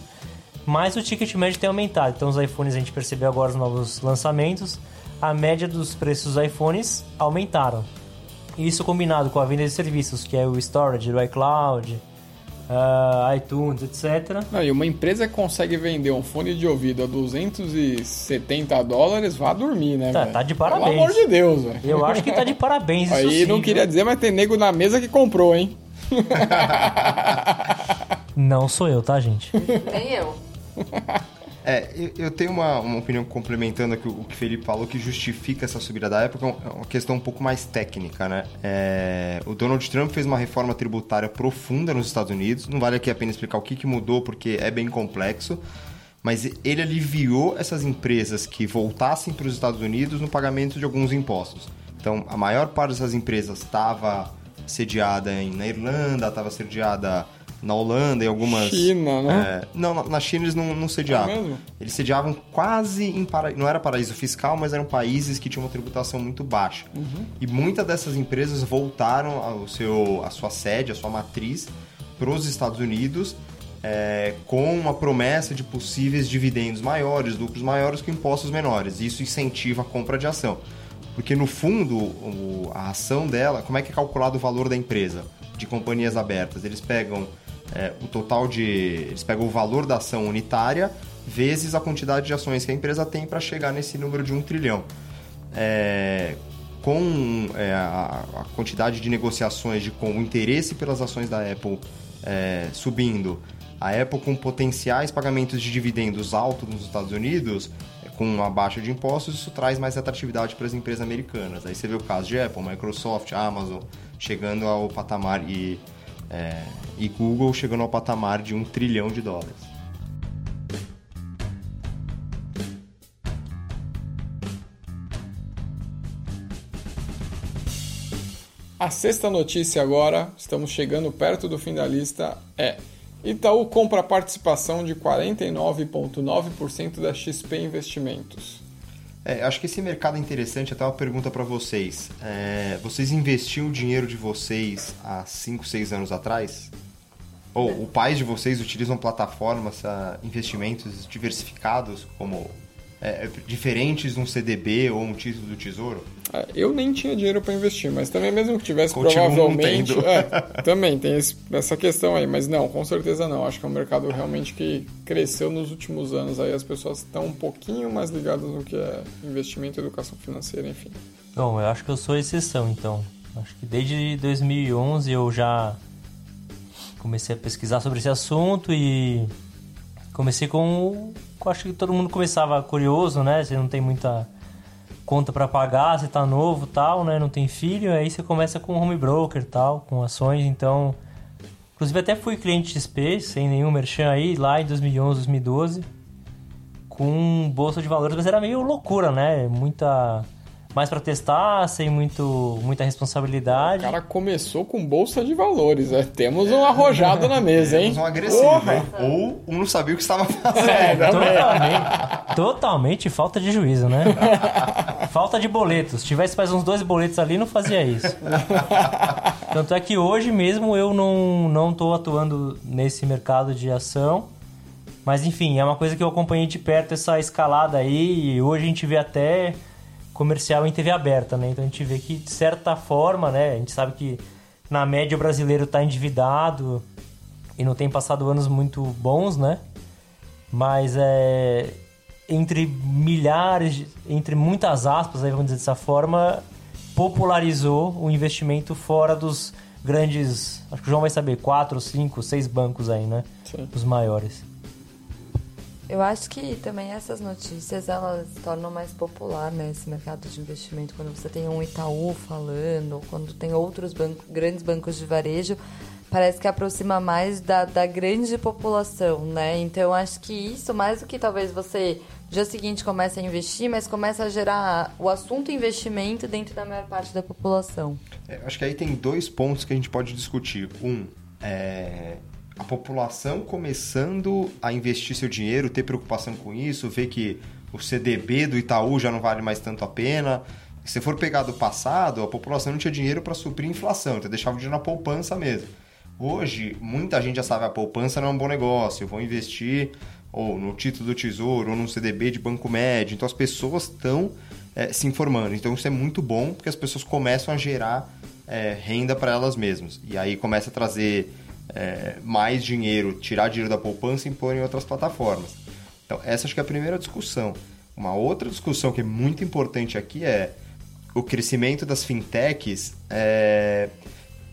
Mas o ticket médio tem aumentado. Então os iPhones a gente percebeu agora os novos lançamentos. A média dos preços dos iPhones aumentaram. Isso combinado com a venda de serviços, que é o storage do iCloud, uh, iTunes, etc. Não, e uma empresa que consegue vender um fone de ouvido a 270 dólares, vá dormir, né? Tá, tá de parabéns. Pelo amor de Deus, velho. Eu acho que tá de parabéns. Aí sim, não queria viu? dizer, mas tem nego na mesa que comprou, hein? não sou eu, tá, gente? Nem eu. *laughs* É, eu, tenho uma, uma opinião complementando aqui o que o Felipe falou, que justifica essa subida da época, é uma questão um pouco mais técnica, né? É, o Donald Trump fez uma reforma tributária profunda nos Estados Unidos, não vale aqui a pena explicar o que, que mudou, porque é bem complexo, mas ele aliviou essas empresas que voltassem para os Estados Unidos no pagamento de alguns impostos. Então, a maior parte dessas empresas estava sediada em, na Irlanda, estava sediada na Holanda e algumas. China, né? É, não, na- na China eles não, não sediavam. É mesmo? Eles sediavam quase em para... não era paraíso fiscal, mas eram países que tinham uma tributação muito baixa. E muitas dessas empresas voltaram ao seu, a sua sede, a sua matriz, para os Estados Unidos. é, com uma promessa de possíveis dividendos maiores, lucros maiores com impostos menores. Isso incentiva a compra de ação. Porque no fundo, o- a ação dela, como é que é calculado o valor da empresa de companhias abertas? Eles pegam é, o total de. Eles pegam o valor da ação unitária vezes a quantidade de ações que a empresa tem para chegar nesse número de um trilhão. É, com é, a, a quantidade de negociações, de, com o interesse pelas ações da Apple é, subindo, a Apple com potenciais pagamentos de dividendos altos nos Estados Unidos, é, com uma baixa de impostos, isso traz mais atratividade para as empresas americanas. Aí você vê o caso de Apple, Microsoft, Amazon chegando ao patamar e, é, e Google chegando ao patamar de um trilhão de dólares. A sexta notícia agora, estamos chegando perto do fim da lista, é Itaú compra participação de 49,9% da XP Investimentos. É, acho que esse mercado é interessante, até uma pergunta para vocês. É, vocês investiam o dinheiro de vocês há 5, 6 anos atrás? Ou o pais de vocês utilizam plataformas, ah, investimentos diversificados, como é, diferentes de um CDB ou um título do Tesouro? É, Eu nem tinha dinheiro para investir, mas também mesmo que tivesse, Continuo provavelmente... É, também tem esse- essa questão aí, mas não, com certeza não. Acho que é um mercado realmente que cresceu nos últimos anos. Aí as pessoas estão um pouquinho mais ligadas no que é investimento, educação financeira, enfim. Bom, eu acho que eu sou exceção, então. Acho que desde 2011 eu já comecei a pesquisar sobre esse assunto e comecei com, com acho que todo mundo começava curioso, né? Você não tem muita conta para pagar, você tá novo, tal, né? Não tem filho, aí você começa com home broker, tal, com ações, então inclusive até fui cliente XP, sem nenhum merchan aí, lá em 2011, 2012 com bolsa de valores, mas era meio loucura, né? Muita mais para testar, sem muito muita O responsabilidade. cara começou com bolsa de valores, é. Temos um arrojado na mesa, hein? Temos um agressivo, né? Ou um não sabia o que estava *laughs* fazendo. É. Totalmente, totalmente falta de juízo, né? *laughs* falta de boletos. Se tivesse mais uns dois boletos ali, não fazia isso. Tanto é que hoje mesmo eu não, não tô atuando nesse mercado de ação. Mas enfim, é uma coisa que eu acompanhei de perto essa escalada aí. E hoje a gente vê até comercial em TV aberta, né? Então a gente vê que, de certa forma, né? A gente sabe que na média o brasileiro está endividado e não tem passado anos muito bons, né? Mas é entre milhares, entre muitas aspas, aí vamos dizer dessa forma, popularizou o investimento fora dos grandes, acho que o João vai saber, quatro, cinco, seis bancos aí, né? Sim. Os maiores. Eu acho que também essas notícias elas tornam mais popular né, esse mercado de investimento quando você tem um Itaú falando, quando tem outros grandes bancos de varejo, parece que aproxima mais da, da grande população, né? Então acho que isso, mais do que talvez você dia seguinte comece a investir, mas começa a gerar o assunto investimento dentro da maior parte da população. É, acho que aí tem dois pontos que a gente pode discutir. Um, é a população começando a investir seu dinheiro, ter preocupação com isso, ver que o CDB do Itaú já não vale mais tanto a pena. Se for pegar do passado, a população não tinha dinheiro para suprir a inflação, então deixava o dinheiro na poupança mesmo. Hoje, muita gente já sabe a poupança não é um bom negócio, eu vou investir ou no título do Tesouro, ou num CDB de banco médio. Então as pessoas estão é, se informando. Então isso é muito bom, porque as pessoas começam a gerar é, renda para elas mesmas. E aí começa a trazer é, mais dinheiro, tirar dinheiro da poupança e pôr em outras plataformas. Então, essa acho que é a primeira discussão. Uma outra discussão que é muito importante aqui é o crescimento das fintechs é,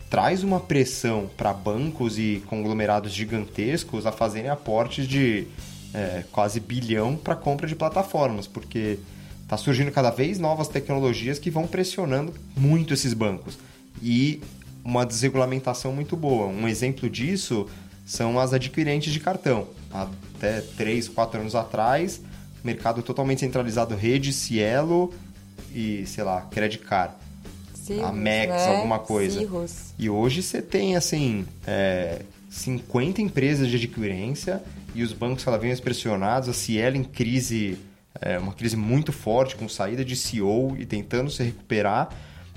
traz uma pressão para bancos e conglomerados gigantescos a fazerem aportes de é, quase bilhão para compra de plataformas, porque está surgindo cada vez novas tecnologias que vão pressionando muito esses bancos. E uma desregulamentação muito boa. Um exemplo disso são as adquirentes de cartão. Até 3, 4 anos atrás, mercado totalmente centralizado, rede, Cielo e, sei lá, Credit Card. Cirrus, a Max, né? alguma coisa. Cirrus. E hoje você tem, assim, é, 50 empresas de adquirência e os bancos cada vez pressionados, a Cielo em crise, é, uma crise muito forte, com saída de CEO e tentando se recuperar.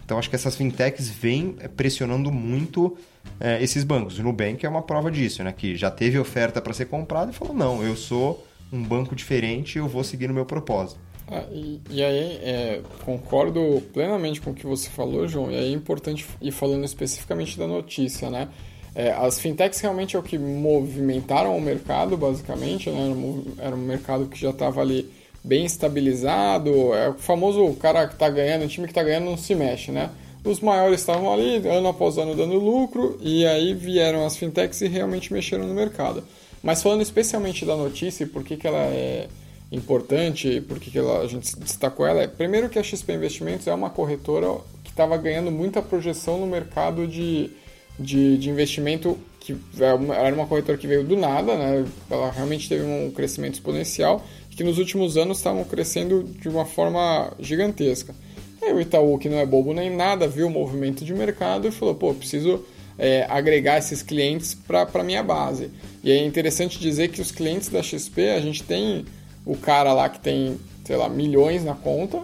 Então, acho que essas fintechs vêm é, pressionando muito é, esses bancos. O Nubank é uma prova disso, né? Que já teve oferta para ser comprado e falou, não, eu sou um banco diferente eu vou seguir no meu propósito. Ah, e, e aí, é, concordo plenamente com o que você falou, João, e aí é importante ir falando especificamente da notícia, né? É, as fintechs realmente é o que movimentaram o mercado, basicamente, né? Era um, era um mercado que já estava ali bem estabilizado, é o famoso cara que está ganhando, o time que está ganhando não se mexe, né? Os maiores estavam ali, ano após ano, dando lucro, e aí vieram as fintechs e realmente mexeram no mercado. Mas falando especialmente da notícia e por que, que ela é importante, por que, que ela, a gente destacou ela, é primeiro que a XP Investimentos é uma corretora que estava ganhando muita projeção no mercado de, de, de investimento, que é era uma corretora que veio do nada, né? ela realmente teve um crescimento exponencial, que nos últimos anos estavam crescendo de uma forma gigantesca. Aí o Itaú, que não é bobo nem nada, viu o movimento de mercado e falou, pô, preciso é, agregar esses clientes para a minha base. E é interessante dizer que os clientes da XP, a gente tem o cara lá que tem, sei lá, milhões na conta,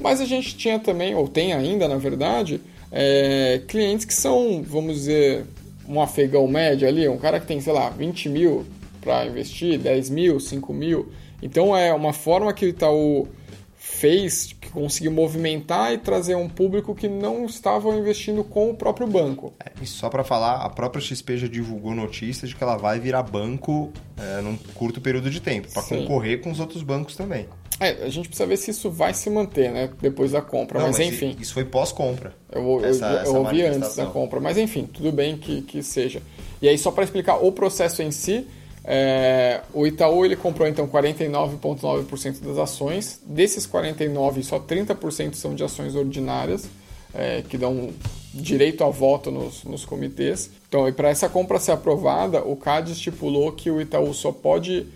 mas a gente tinha também, ou tem ainda, na verdade, é, clientes que são, vamos dizer, um afegão médio ali, um cara que tem, sei lá, 20 mil para investir, 10 mil, 5 mil. Então é uma forma que o Itaú fez, que conseguiu movimentar e trazer um público que não estava investindo com o próprio banco. É, e só para falar, a própria XP já divulgou notícias de que ela vai virar banco é, num curto período de tempo, para concorrer com os outros bancos também. É, a gente precisa ver se isso vai se manter, né? Depois da compra, não, mas, mas, enfim. Isso foi pós-compra. Eu, essa, eu, eu ouvi antes da compra, mas enfim, tudo bem que, que seja. E aí, só para explicar o processo em si, é, o Itaú ele comprou então 49,9% das ações. Desses 49, só 30% são de ações ordinárias, é, que dão direito a voto nos, nos comitês. Então, para essa compra ser aprovada, o CAD estipulou que o Itaú só pode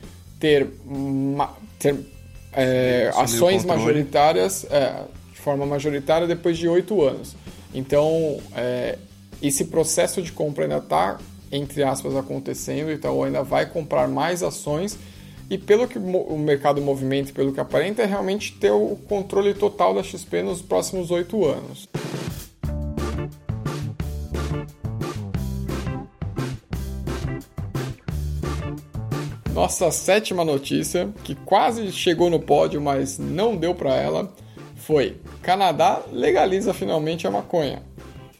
ter, ter é, ações majoritárias é, de forma majoritária depois de oito anos. Então, é, esse processo de compra ainda está entre aspas, acontecendo, o Itaú ainda vai comprar mais ações e pelo que o mercado movimenta e pelo que aparenta, é realmente ter o controle total da XP nos próximos oito anos. Nossa sétima notícia, que quase chegou no pódio, mas não deu para ela, foi: Canadá legaliza finalmente a maconha.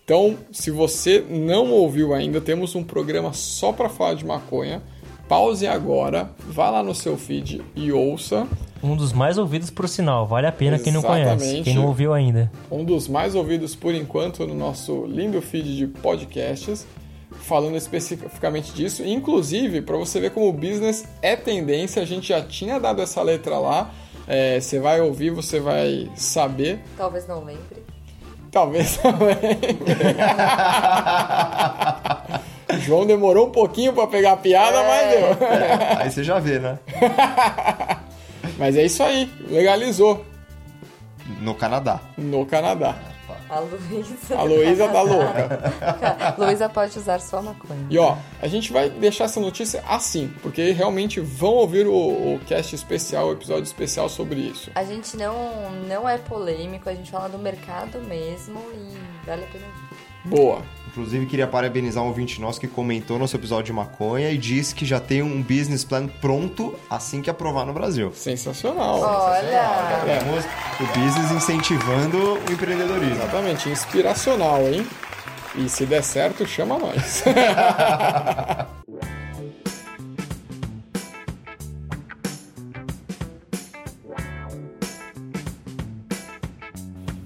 Então, se você não ouviu ainda, temos um programa só para falar de maconha. Pause agora, vá lá no seu feed e ouça. Um dos mais ouvidos por sinal, vale a pena Exatamente. quem não conhece, quem não ouviu ainda. Um dos mais ouvidos por enquanto no nosso lindo feed de podcasts, falando especificamente disso. Inclusive, para você ver como o business é tendência, a gente já tinha dado essa letra lá. É, você vai ouvir, você vai saber. Talvez não lembre. Talvez também. *laughs* João demorou um pouquinho para pegar a piada, é, mas deu. É, aí você já vê, né? mas é isso aí, legalizou. No Canadá. No Canadá. A Luísa. A Luísa tá louca. *laughs* Luísa pode usar sua maconha. E ó, a gente vai deixar essa notícia assim, porque realmente vão ouvir o, o cast especial, o episódio especial sobre isso. A gente não, não é polêmico, a gente fala do mercado mesmo e vale a pena ouvir. Boa. Inclusive, queria parabenizar um ouvinte nosso que comentou nosso episódio de maconha e disse que já tem um business plan pronto assim que aprovar no Brasil. Sensacional. Olha! Temos o business incentivando o empreendedorismo. Exatamente, inspiracional, hein? E se der certo, chama nós. *laughs*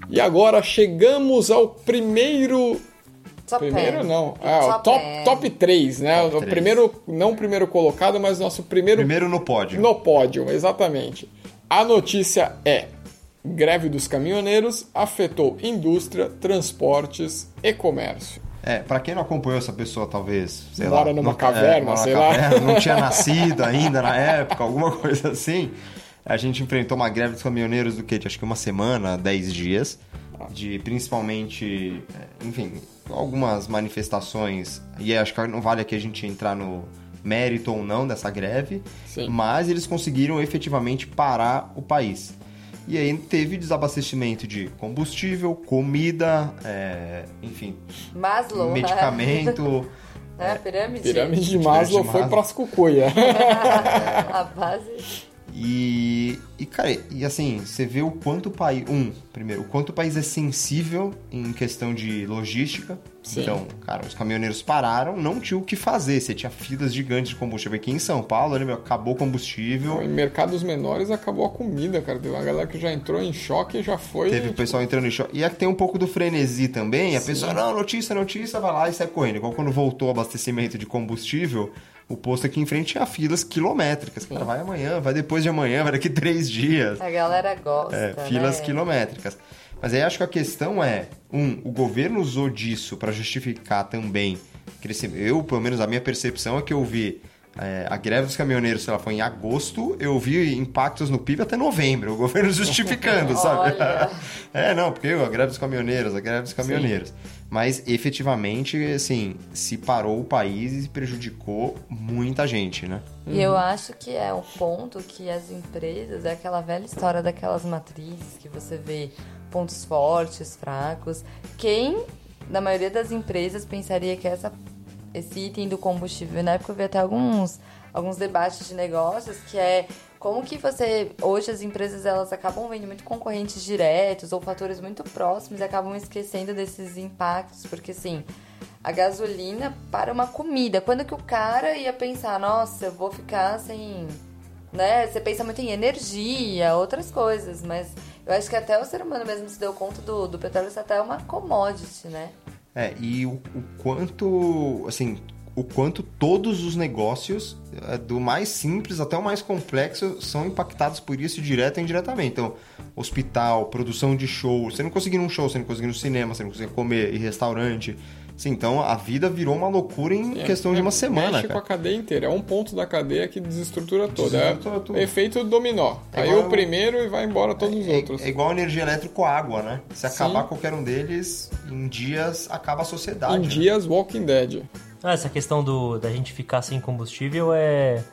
e agora chegamos ao primeiro Primeiro não. Ah, Top top, ten. top 3, né? Top o primeiro, não o primeiro colocado, mas nosso primeiro, Primeiro no pódio. no pódio, exatamente. A notícia é: greve dos caminhoneiros afetou indústria, transportes e comércio. É, pra quem não acompanhou essa pessoa, talvez, sei Mora lá. numa não- caverna, mora na sei lá. caverna, Não tinha *laughs* nascido ainda na época, alguma coisa assim. A gente enfrentou uma greve dos caminhoneiros do que? De acho que uma semana, dez dias. De principalmente, é, enfim, algumas manifestações. E acho que não vale aqui a gente entrar no mérito ou não dessa greve. Sim. Mas eles conseguiram efetivamente parar o país. E aí teve desabastecimento de combustível, comida, é, enfim, Maslow. medicamento. *laughs* É, pirâmide. Pirâmide de Maslow de foi Maslow. pras cucuia. *laughs* A base. E, e, cara, e assim, você vê o quanto o país. Um, primeiro, o quanto o país é sensível em questão de logística. Sim. Então, cara, os caminhoneiros pararam, não tinha o que fazer. Você tinha filas gigantes de combustível aqui em São Paulo, né, meu, acabou o combustível. em mercados menores acabou a comida, cara. Teve uma galera que já entrou em choque e já foi. Teve o pessoal entrando em choque. E é que tem um pouco do frenesi também. A pessoa, não, notícia, notícia, vai lá e sai correndo. Igual quando voltou o abastecimento de combustível, o posto aqui em frente tinha filas quilométricas. Cara, vai amanhã, vai depois de amanhã, vai daqui *laughs* três dias. A galera gosta. É, filas né? quilométricas. Mas aí acho que a questão é, um, o governo usou disso para justificar também crescimento. Eu, pelo menos, a minha percepção é que eu vi é, a greve dos caminhoneiros, sei lá, foi em agosto, eu vi impactos no PIB até novembro, o governo *laughs* justificando, sabe? *laughs* É, não, porque a greve dos caminhoneiros, a greve dos caminhoneiros. Mas efetivamente, assim, se parou o país e prejudicou muita gente, né? E eu acho que é o ponto que as empresas, é aquela velha história daquelas matrizes que você vê pontos fortes, fracos. Quem, na maioria das empresas, pensaria que essa, esse item do combustível, na época eu vi até alguns, alguns debates de negócios, que é como que você, hoje as empresas elas acabam vendo muito concorrentes diretos ou fatores muito próximos e acabam esquecendo desses impactos, porque assim, a gasolina para uma comida. Quando que o cara ia pensar, nossa, eu vou ficar sem. Né? Você pensa muito em energia, outras coisas, mas eu acho que até o ser humano mesmo se deu conta do, do petróleo até uma commodity, né? É, e o, o quanto, assim, o quanto todos os negócios, é, do mais simples até o mais complexo, são impactados por isso direto e indiretamente. Então, hospital, produção de show, você não conseguir ir num show, você não conseguir ir no cinema, você não conseguir comer em restaurante. Sim, então a vida virou uma loucura em É, questão de é, uma semana, Mexe cara. com a cadeia inteira. É um ponto da cadeia que desestrutura toda. Desestrutura é tudo. efeito dominó. É Aí o primeiro e vai embora todos os É, outros. é igual energia elétrica com água, né? Se Sim. acabar qualquer um deles, em dias acaba a sociedade. Em né? dias Walking Dead. Ah, essa questão do, da gente ficar sem combustível é.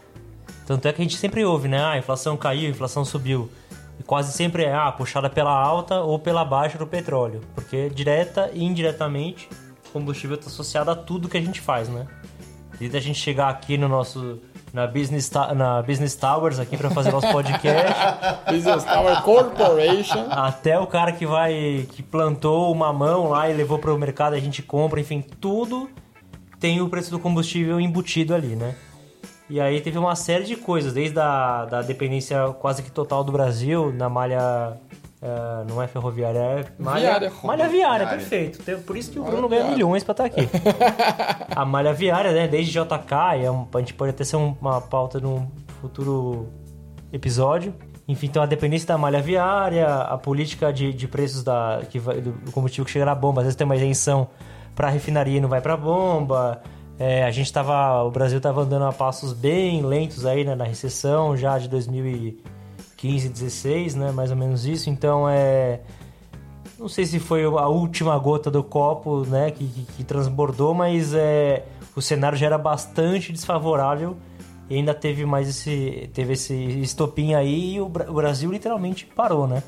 Tanto é que a gente sempre ouve, né? Ah, a inflação caiu, a inflação subiu. E quase sempre é, ah, puxada pela alta ou pela baixa do petróleo. Porque direta e indiretamente o combustível está associado a tudo que a gente faz, né? Desde a gente chegar aqui no nosso. Na Business, na Business Towers aqui para fazer nosso podcast. *laughs* Business Tower Corporation. até o cara que vai. que plantou o mamão lá e levou para o mercado, a gente compra, enfim, tudo tem o preço do combustível embutido ali, né? E aí teve uma série de coisas, desde a da dependência quase que total do Brasil na malha. eh, não é ferroviária, é malha Viária. Malha viária, Viária. perfeito. Por isso que o Bruno ganha milhões pra estar aqui. *laughs* a malha viária, né? Desde JK, é um- a gente pode até ser um- uma pauta num futuro episódio. Enfim, então a dependência da malha viária, a política de, de preços da, que vai- do combustível que chega na bomba, às vezes tem uma isenção para refinaria e não vai para bomba. É, a gente tava, o Brasil estava andando a passos bem lentos aí né, na recessão já de 2015, 16, né, mais ou menos isso. Então é, não sei se foi a última gota do copo, né, que, que, que transbordou, mas é, o cenário já era bastante desfavorável e ainda teve mais esse, teve esse estopim aí e o, o Brasil literalmente parou, né?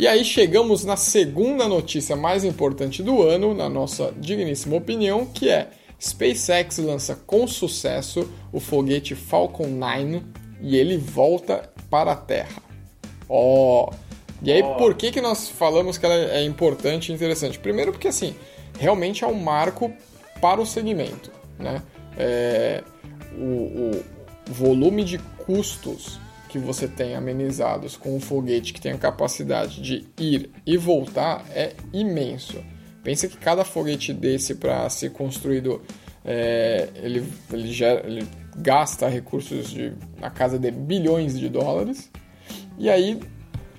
E aí chegamos na segunda notícia mais importante do ano, na nossa digníssima opinião, que é SpaceX lança com sucesso o foguete Falcon 9 e ele volta para a Terra. Ó, e aí por que, que nós falamos que ela é importante e interessante? Primeiro porque assim, realmente é um marco para o segmento, né? É, o, o- volume de custos que você tem amenizados com um foguete que tem a capacidade de ir e voltar é imenso. Pensa que cada foguete desse para ser construído é, ele, ele, gera, ele gasta recursos de, na casa de bilhões de dólares. E aí,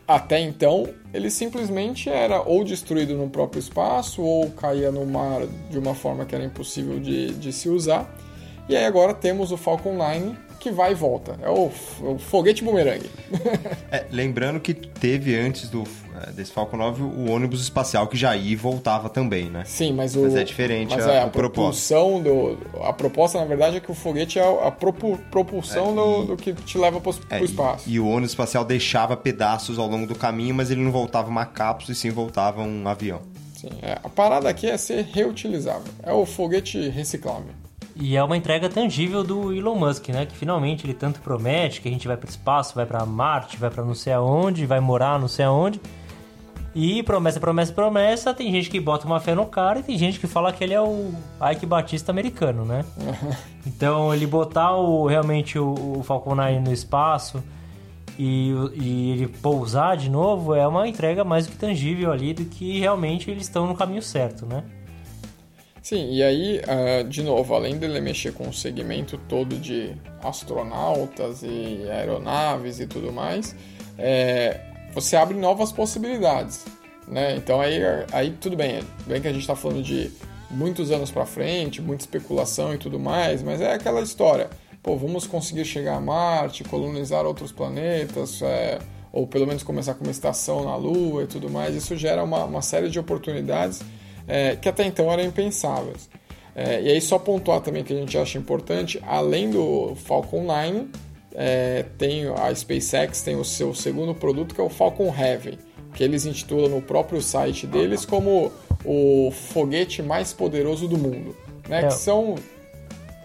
até então, ele simplesmente era ou destruído no próprio espaço ou caía no mar de uma forma que era impossível de, de se usar. E aí agora temos o Falcon 9 que vai e volta. É o, o foguete bumerangue. *laughs* é, lembrando que teve antes do, é, desse Falcon 9 o ônibus espacial que já ia e voltava também, né? Sim, mas o. Mas é diferente mas a, é, a propulsão do. A proposta, na verdade, é que o foguete é a propulsão é, e, do, do, que te leva para o é, espaço. E, e, o ônibus espacial deixava pedaços ao longo do caminho, mas ele não voltava uma cápsula e sim voltava um avião. Sim, é, a parada aqui é ser reutilizável. É o foguete reciclável. E é uma entrega tangível do Elon Musk, né? Que finalmente ele tanto promete que a gente vai para o espaço, vai para Marte, vai para não sei aonde, vai morar não sei aonde. E promessa, promessa, promessa, tem gente que bota uma fé no cara e tem gente que fala que ele é o Ike Batista americano, né? *laughs* então ele botar o, realmente o, o Falcon 9 no espaço e, e ele pousar de novo é uma entrega mais do que tangível ali do que realmente eles estão no caminho certo, né? Sim, e aí, uh, de novo, além dele mexer com o segmento todo de astronautas e aeronaves e tudo mais, é, você abre novas possibilidades, né? Então aí, aí tudo bem, bem que a gente está falando de muitos anos para frente, muita especulação e tudo mais, mas é aquela história, pô, vamos conseguir chegar a Marte, colonizar outros planetas, é, ou pelo menos começar com uma estação na Lua e tudo mais, isso gera uma, uma série de oportunidades é, que até então eram impensáveis. É, e aí só pontuar também que a gente acha importante, além do Falcon 9, é, tem a SpaceX tem o seu segundo produto que é o Falcon Heavy, que eles intitulam no próprio site deles como o foguete mais poderoso do mundo, né? É. Que são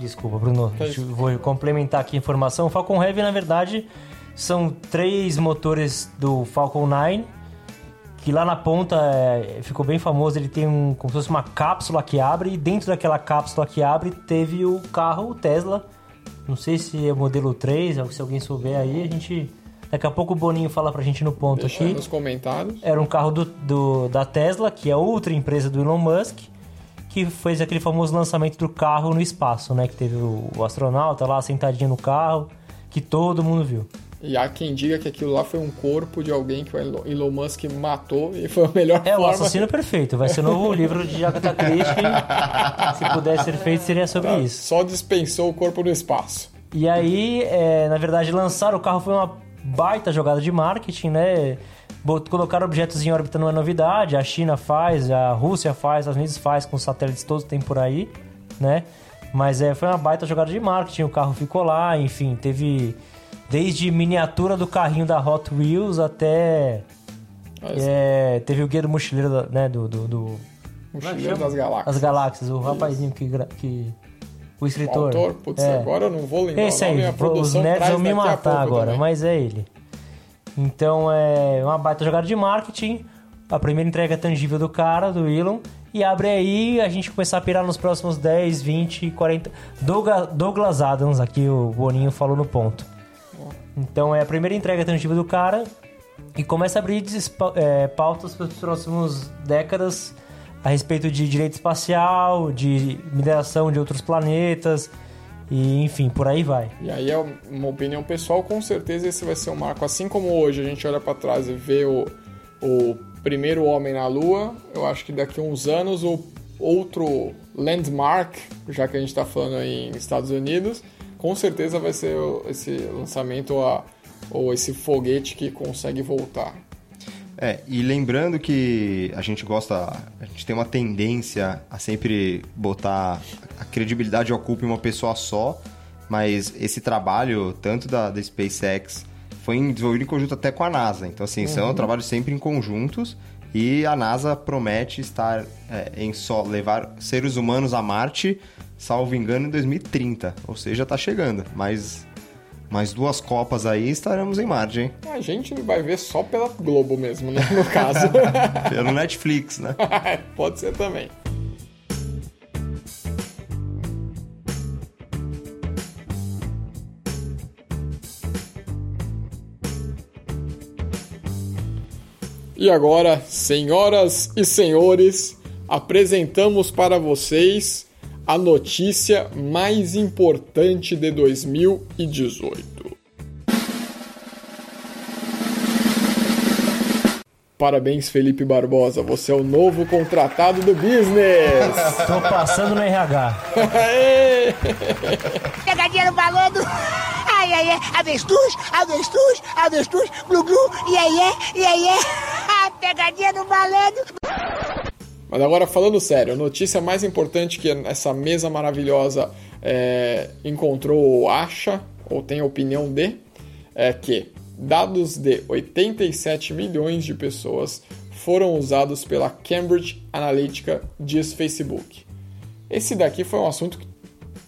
Desculpa, Bruno. Que vou complementar aqui a informação. O Falcon Heavy, na verdade, são três motores do Falcon 9 que lá na ponta é, ficou bem famoso. Ele tem um, como se fosse uma cápsula que abre, e dentro daquela cápsula que abre teve o carro o Tesla. Não sei se é o modelo 3, se alguém souber aí, a gente. Daqui a pouco o Boninho fala pra gente no ponto Deixa aqui. nos comentários. Era um carro do, do, da Tesla, que é outra empresa do Elon Musk, que fez aquele famoso lançamento do carro no espaço, né? Que teve o, o astronauta lá sentadinho no carro, que todo mundo viu. E há quem diga que aquilo lá foi um corpo de alguém que o Elon Musk matou e foi a melhor é, forma. É, o assassino perfeito. Vai ser o novo livro de Agatha Christie. Se pudesse ser feito, seria sobre Ah, isso. Só dispensou o corpo no espaço. E aí, é, na verdade, lançar o carro foi uma baita jogada de marketing, né? Colocar objetos em órbita não é novidade. A China faz, a Rússia faz, os Estados Unidos faz com satélites todos tem por aí, né? Mas é, foi uma baita jogada de marketing. O carro ficou lá, enfim, teve desde miniatura do carrinho da Hot Wheels até é, teve o guia do mochileiro, da- né? Do, do, do- Mochileiro das Galáxias. as galáxias, o rapazinho que, que o O escritor. autor, putz, É. agora eu não vou lembrar Esse o aí, a os nerds vão me matar agora, também. mas é ele. Então é uma baita jogada de marketing, a primeira entrega tangível do cara, do Elon, e abre aí a gente começar a pirar nos próximos 10, 20, 40. Douglas, Douglas Adams, aqui o Boninho falou no ponto. Então é a primeira entrega tangível do cara e começa a abrir é, pautas para as próximas décadas a respeito de direito espacial, de mineração de outros planetas e enfim, por aí vai. E aí é uma opinião pessoal, com certeza esse vai ser um marco. Assim como hoje a gente olha para trás e vê o, o primeiro homem na Lua, eu acho que daqui a uns anos o outro landmark, já que a gente está falando em Estados Unidos, com certeza vai ser esse lançamento ou, a- ou esse foguete que consegue voltar. É, e lembrando que a gente gosta, a gente tem uma tendência a sempre botar a credibilidade ocupa em uma pessoa só, mas esse trabalho, tanto da, da SpaceX, foi desenvolvido em conjunto até com a NASA. Então, assim, são trabalhos sempre em conjuntos e a NASA promete estar é, em só levar seres humanos a Marte, salvo engano, em 2030. Ou seja, está chegando. Mas mais duas Copas aí estaremos em Marte, hein? A gente vai ver só pela Globo mesmo, né? No caso. *laughs* Pelo Netflix, né? *laughs* Pode ser também. E agora, senhoras e senhores, apresentamos para vocês a notícia mais importante de 2018. Parabéns, Felipe Barbosa, você é o novo contratado do business! Tô passando no RH. Pegadinha *laughs* no balão Ai, ai, ai. Avestruz, avestruz, avestruz. Glu, glu. E aí, é, e aí, é. Pegadinha no malandro. Mas agora falando sério, a notícia mais importante que essa mesa maravilhosa é, encontrou ou acha, ou tem opinião de, é que dados de 87 milhões de pessoas foram usados pela Cambridge Analytica, diz Facebook. Esse daqui foi um assunto que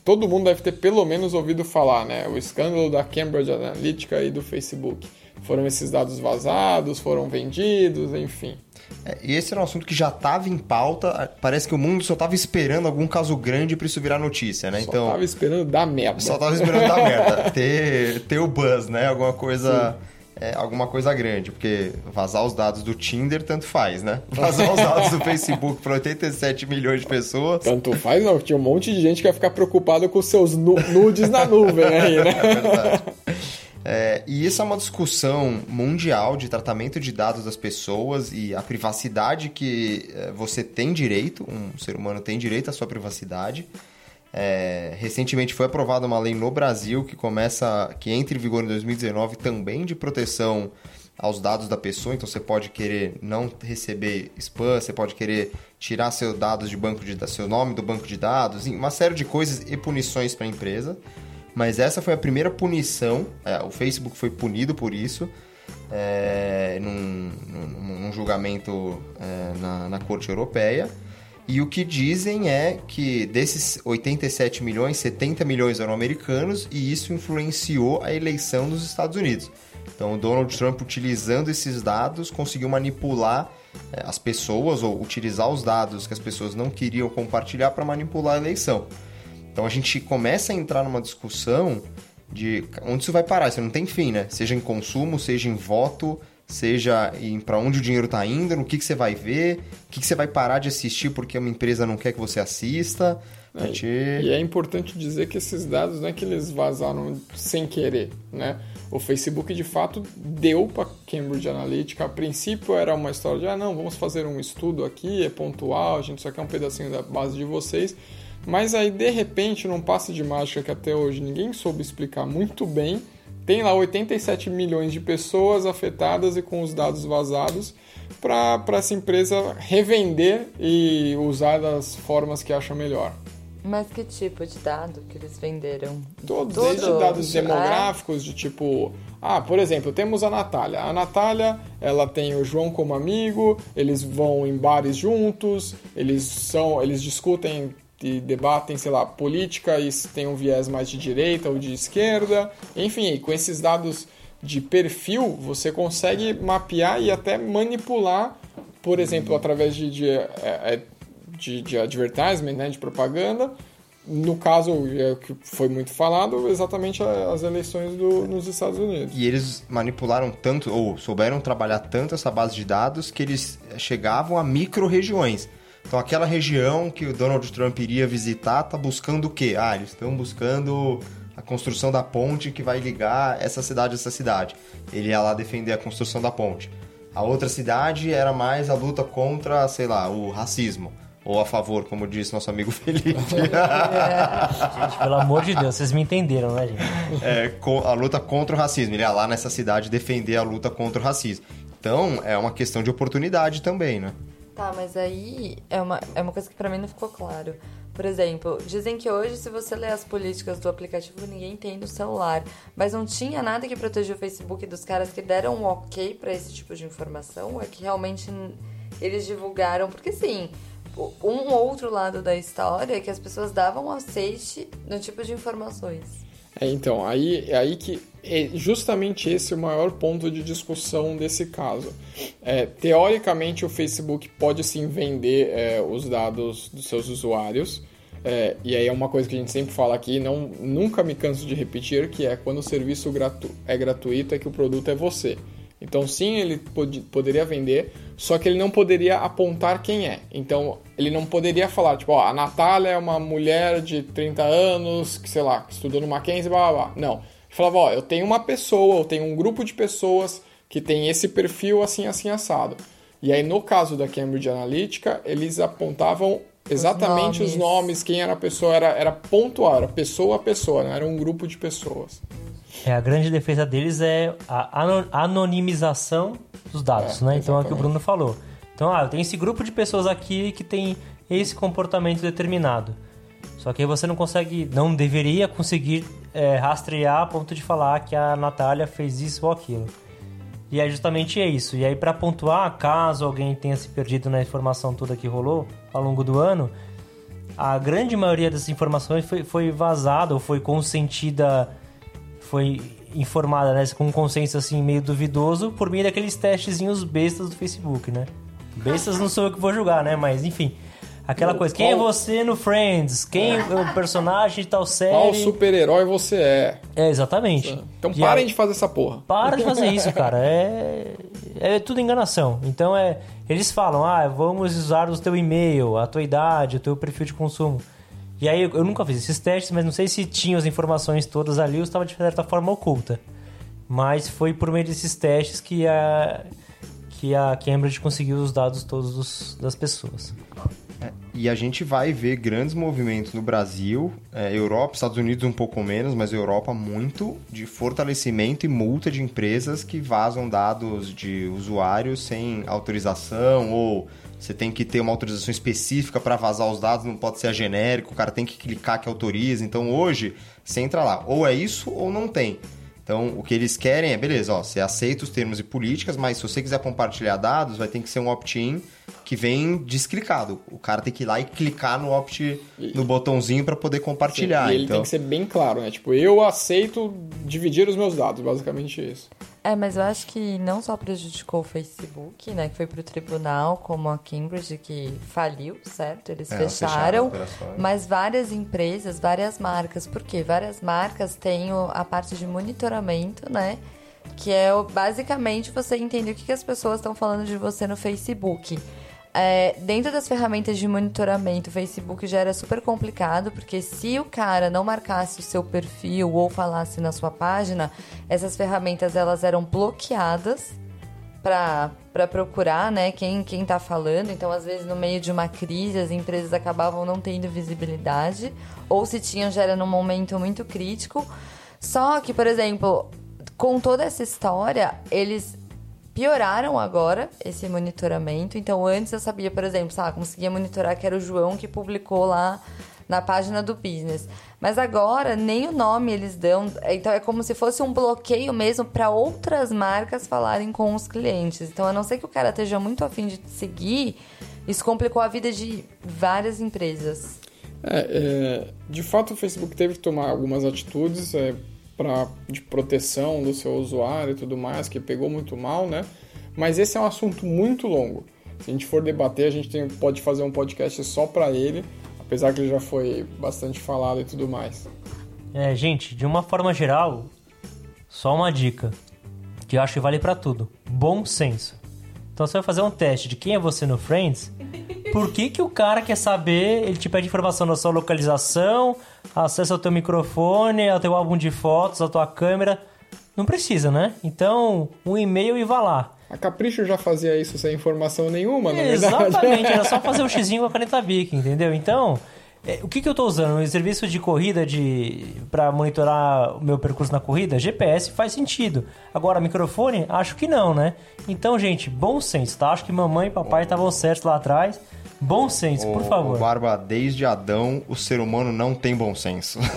todo mundo deve ter pelo menos ouvido falar, né? O escândalo da Cambridge Analytica e do Facebook. Foram esses dados vazados, foram vendidos, enfim. É, e esse era um assunto que já estava em pauta. Parece que o mundo só estava esperando algum caso grande para isso virar notícia, né? Só então, tava esperando dar merda. só estava esperando dar *laughs* merda. Ter, ter o buzz, né? Alguma coisa. é, alguma coisa grande, porque vazar os dados do Tinder tanto faz, né? *laughs* Vazar os dados do Facebook para 87 milhões de pessoas. Tanto faz, não. Tinha um monte de gente que ia ficar preocupado com seus nu- nudes na nuvem aí, né? *laughs* É verdade. É, e isso é uma discussão mundial de tratamento de dados das pessoas e a privacidade que é, você tem direito, um ser humano tem direito à sua privacidade. É, recentemente foi aprovada uma lei no Brasil que começa, que entra em vigor em 2019 também de proteção aos dados da pessoa. Então você pode querer não receber spam, você pode querer tirar seus dados de banco de seu nome do banco de dados, uma série de coisas e punições para a empresa. Mas essa foi a primeira punição. é, o Facebook foi punido por isso. é, num, num- num julgamento é, na, na Corte Europeia. E o que dizem é que desses 87 milhões, 70 milhões eram americanos e isso influenciou a eleição dos Estados Unidos. Então, o Donald Trump, utilizando esses dados, conseguiu manipular eh, as pessoas ou utilizar os dados que as pessoas não queriam compartilhar para manipular a eleição. Então, a gente começa a entrar numa discussão de onde isso vai parar. Isso não tem fim, né? Seja em consumo, seja em voto, seja em para onde o dinheiro está indo, no que, que você vai ver, o que, que você vai parar de assistir porque uma empresa não quer que você assista. Gente... E é importante dizer que esses dados não é que eles vazaram sem querer, né? O Facebook de fato deu para Cambridge Analytica. A princípio era uma história de ah não, vamos fazer um estudo aqui, é pontual, a gente só quer um pedacinho da base de vocês. Mas aí de repente, num passe de mágica que até hoje ninguém soube explicar muito bem, tem lá 87 milhões de pessoas afetadas e com os dados vazados para essa empresa revender e usar das formas que acha melhor. Mas que tipo de dado que eles venderam? Todos, Tudo. desde dados É. demográficos, de tipo... Ah, por exemplo, temos a Natália. A Natália, ela tem o João como amigo, eles vão em bares juntos, eles são, eles discutem debatem, sei lá, política e se tem um viés mais de direita ou de esquerda. Enfim, com esses dados de perfil, você consegue mapear e até manipular, por exemplo, através de, de, é, é, de, de advertisement, né, de propaganda, no caso é, que foi muito falado, exatamente as eleições do, nos Estados Unidos. E eles manipularam tanto, ou souberam trabalhar tanto essa base de dados, que eles chegavam a micro-regiões. Então, aquela região que o Donald Trump iria visitar tá buscando o quê? Ah, eles estão buscando a construção da ponte que vai ligar essa cidade a essa cidade. Ele ia lá defender a construção da ponte. A outra cidade era mais a luta contra, sei lá, o racismo. Ou a favor, como disse nosso amigo *laughs* Felipe. *laughs* Gente, pelo amor de Deus, vocês me entenderam, né, gente? é, a luta contra o racismo. Ele ia lá nessa cidade defender a luta contra o racismo. Então, é uma questão de oportunidade também, né? Tá, mas aí é uma, é uma coisa que pra mim não ficou claro. Por exemplo, dizem que hoje, se você ler as políticas do aplicativo, ninguém tem no celular. Mas não tinha nada que protegia o Facebook dos caras que deram um ok pra esse tipo de informação? É que realmente eles divulgaram? Porque sim, um outro lado da história é que as pessoas davam aceite no tipo de informações. É, então, aí, é aí que é justamente esse o maior ponto de discussão desse caso. É, teoricamente, o Facebook pode sim vender é, os dados dos seus usuários. é, e aí é uma coisa que a gente sempre fala aqui, não, nunca me canso de repetir, que é quando o serviço gratu é gratuito é que o produto é você. Então, sim, ele pod poderia vender, só que ele não poderia apontar quem é. Então, ele não poderia falar, tipo, ó, a Natália é uma mulher de 30 anos, que sei lá, que estudou no Mackenzie, blá blá blá. Não. Ele falava, ó, eu tenho uma pessoa, eu tenho um grupo de pessoas que tem esse perfil assim, assim, assado. E aí, no caso da Cambridge Analytica, eles apontavam exatamente os nomes, os nomes quem era a pessoa, era, era pontual, era pessoa a pessoa, não era um grupo de pessoas. É, a grande defesa deles é a anonimização dos dados, É, né? Então é o que o exatamente. Bruno falou. Então, ah, tem esse grupo de pessoas aqui que tem esse comportamento determinado. Só que aí você não consegue, não deveria conseguir é, rastrear a ponto de falar que a Natália fez isso ou aquilo. E é justamente isso. E aí, para pontuar, caso alguém tenha se perdido na informação toda que rolou ao longo do ano, a grande maioria dessas informações foi, foi vazada ou foi consentida, foi informada, né, com um consenso assim meio duvidoso por meio daqueles testezinhos bestas do Facebook, né? Bestas não sou eu que vou julgar, né? Mas enfim, aquela coisa. Quem é você no Friends? Quem é o personagem de tal série? Qual super-herói você é? É, exatamente. Então E parem aí- de fazer essa porra. para de fazer isso, cara. É, é tudo enganação. Então é. Eles falam, ah, vamos usar o teu e-mail, a tua idade, o teu perfil de consumo. E aí eu, nunca fiz esses testes, mas não sei se tinha as informações todas ali ou estava de certa forma oculta. Mas foi por meio desses testes que a, que a Cambridge conseguiu os dados todos dos- das pessoas. E a gente vai ver grandes movimentos no Brasil, é, Europa, Estados Unidos um pouco menos, mas Europa muito, de fortalecimento e multa de empresas que vazam dados de usuários sem autorização ou você tem que ter uma autorização específica para vazar os dados, não pode ser a genérico, o cara tem que clicar que autoriza. Então hoje, você entra lá, ou é isso ou não tem. Então, o que eles querem é, beleza, ó, você aceita os termos e políticas, mas se você quiser compartilhar dados, vai ter que ser um opt-in que vem desclicado. O cara tem que ir lá e clicar no opt, no botãozinho para poder compartilhar. e ele então, tem que ser bem claro, né? Tipo, eu aceito dividir os meus dados, basicamente isso. É, mas eu acho que não só prejudicou o Facebook, né? Que foi pro tribunal, como a Cambridge, que faliu, certo? Eles É, fecharam. Mas várias empresas, várias marcas. Por quê? Várias marcas têm o- a parte de monitoramento, né? Que é o- basicamente você entender o que, que as pessoas estão falando de você no Facebook. É, dentro das ferramentas de monitoramento, o Facebook já era super complicado, porque se o cara não marcasse o seu perfil ou falasse na sua página, essas ferramentas elas eram bloqueadas para procurar, né, quem, quem tá falando. Então, às vezes, no meio de uma crise, as empresas acabavam não tendo visibilidade, ou se tinham, já era num momento muito crítico. Só que, por exemplo, com toda essa história, eles pioraram agora esse monitoramento. Então, antes eu sabia, por exemplo, sabe, conseguia monitorar que era o João que publicou lá na página do business. Mas agora nem o nome eles dão. Então é como se fosse um bloqueio mesmo para outras marcas falarem com os clientes. Então, a não ser que o cara esteja muito afim de seguir, isso complicou a vida de várias empresas. É, é, de fato, o Facebook teve que tomar algumas atitudes é, pra, de proteção do seu usuário e tudo mais, que pegou muito mal, né? Mas esse é um assunto muito longo. Se a gente for debater, a gente tem- pode fazer um podcast só para ele, apesar que ele já foi bastante falado e tudo mais. É, gente, de uma forma geral, só uma dica que eu acho que vale pra tudo: bom senso. Então você vai fazer um teste de quem é você no Friends. Por que, que o cara quer saber? Ele te pede informação da sua localização, acesso ao teu microfone, ao teu álbum de fotos, à tua câmera. Não precisa, né? Então, um e-mail e vá lá. A Capricho já fazia isso sem informação nenhuma, na verdade. Exatamente, era só *laughs* fazer o xizinho com a caneta Bic, entendeu? Então, é, o que, que eu tô usando? O serviço de corrida de para monitorar o meu percurso na corrida? GPS faz sentido. Agora, microfone? Acho que não, né? Então, gente, bom senso, tá? Acho que mamãe e papai estavam certos lá atrás. Bom senso, por Ô, favor. ô, Barba, desde Adão, o ser humano não tem bom senso. *laughs*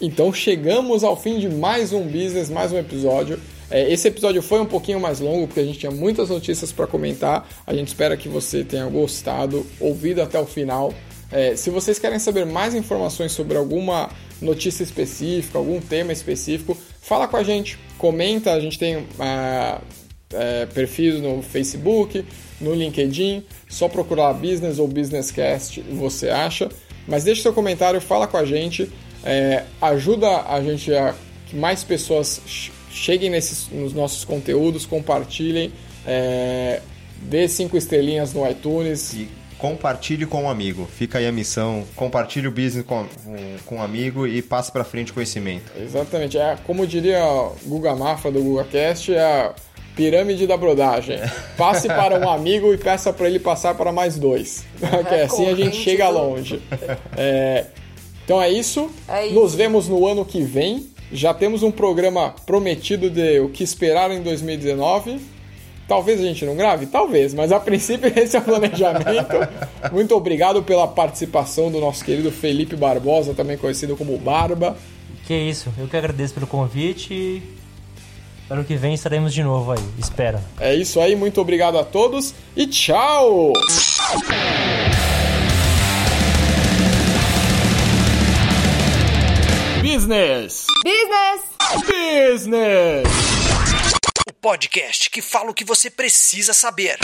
Então chegamos ao fim de mais um business, mais um episódio. É, esse episódio foi um pouquinho mais longo porque a gente tinha muitas notícias para comentar. A gente espera que você tenha gostado, ouvido até o final. É, se vocês querem saber mais informações sobre alguma notícia específica, algum tema específico, fala com a gente, comenta. A gente tem ah, é, perfis no Facebook, no LinkedIn, só procurar Business ou Businesscast você acha. Mas deixe seu comentário, fala com a gente, é, ajuda a gente a que mais pessoas cheguem nesses, nos nossos conteúdos, compartilhem, é, dê cinco estrelinhas no iTunes. E compartilhe com um amigo. Fica aí a missão. Compartilhe o business com, com, com um amigo e passe para frente conhecimento. Exatamente. É, como diria o Guga Mafra do GugaCast, é a pirâmide da brodagem. Passe para um *laughs* amigo e peça para ele passar para mais dois. *laughs* que assim a gente chega longe. *laughs* É, então é isso. É isso. Nos vemos no ano que vem. Já temos um programa prometido de o que esperar em 2019. Talvez a gente não grave? Talvez, mas a princípio *laughs* esse é o planejamento. Muito obrigado pela participação do nosso querido Felipe Barbosa, também conhecido como Barba. Que isso, eu que agradeço pelo convite e ano que vem estaremos de novo aí, espera. É isso aí, muito obrigado a todos e tchau! Business! Business! Business! Podcast que fala o que você precisa saber.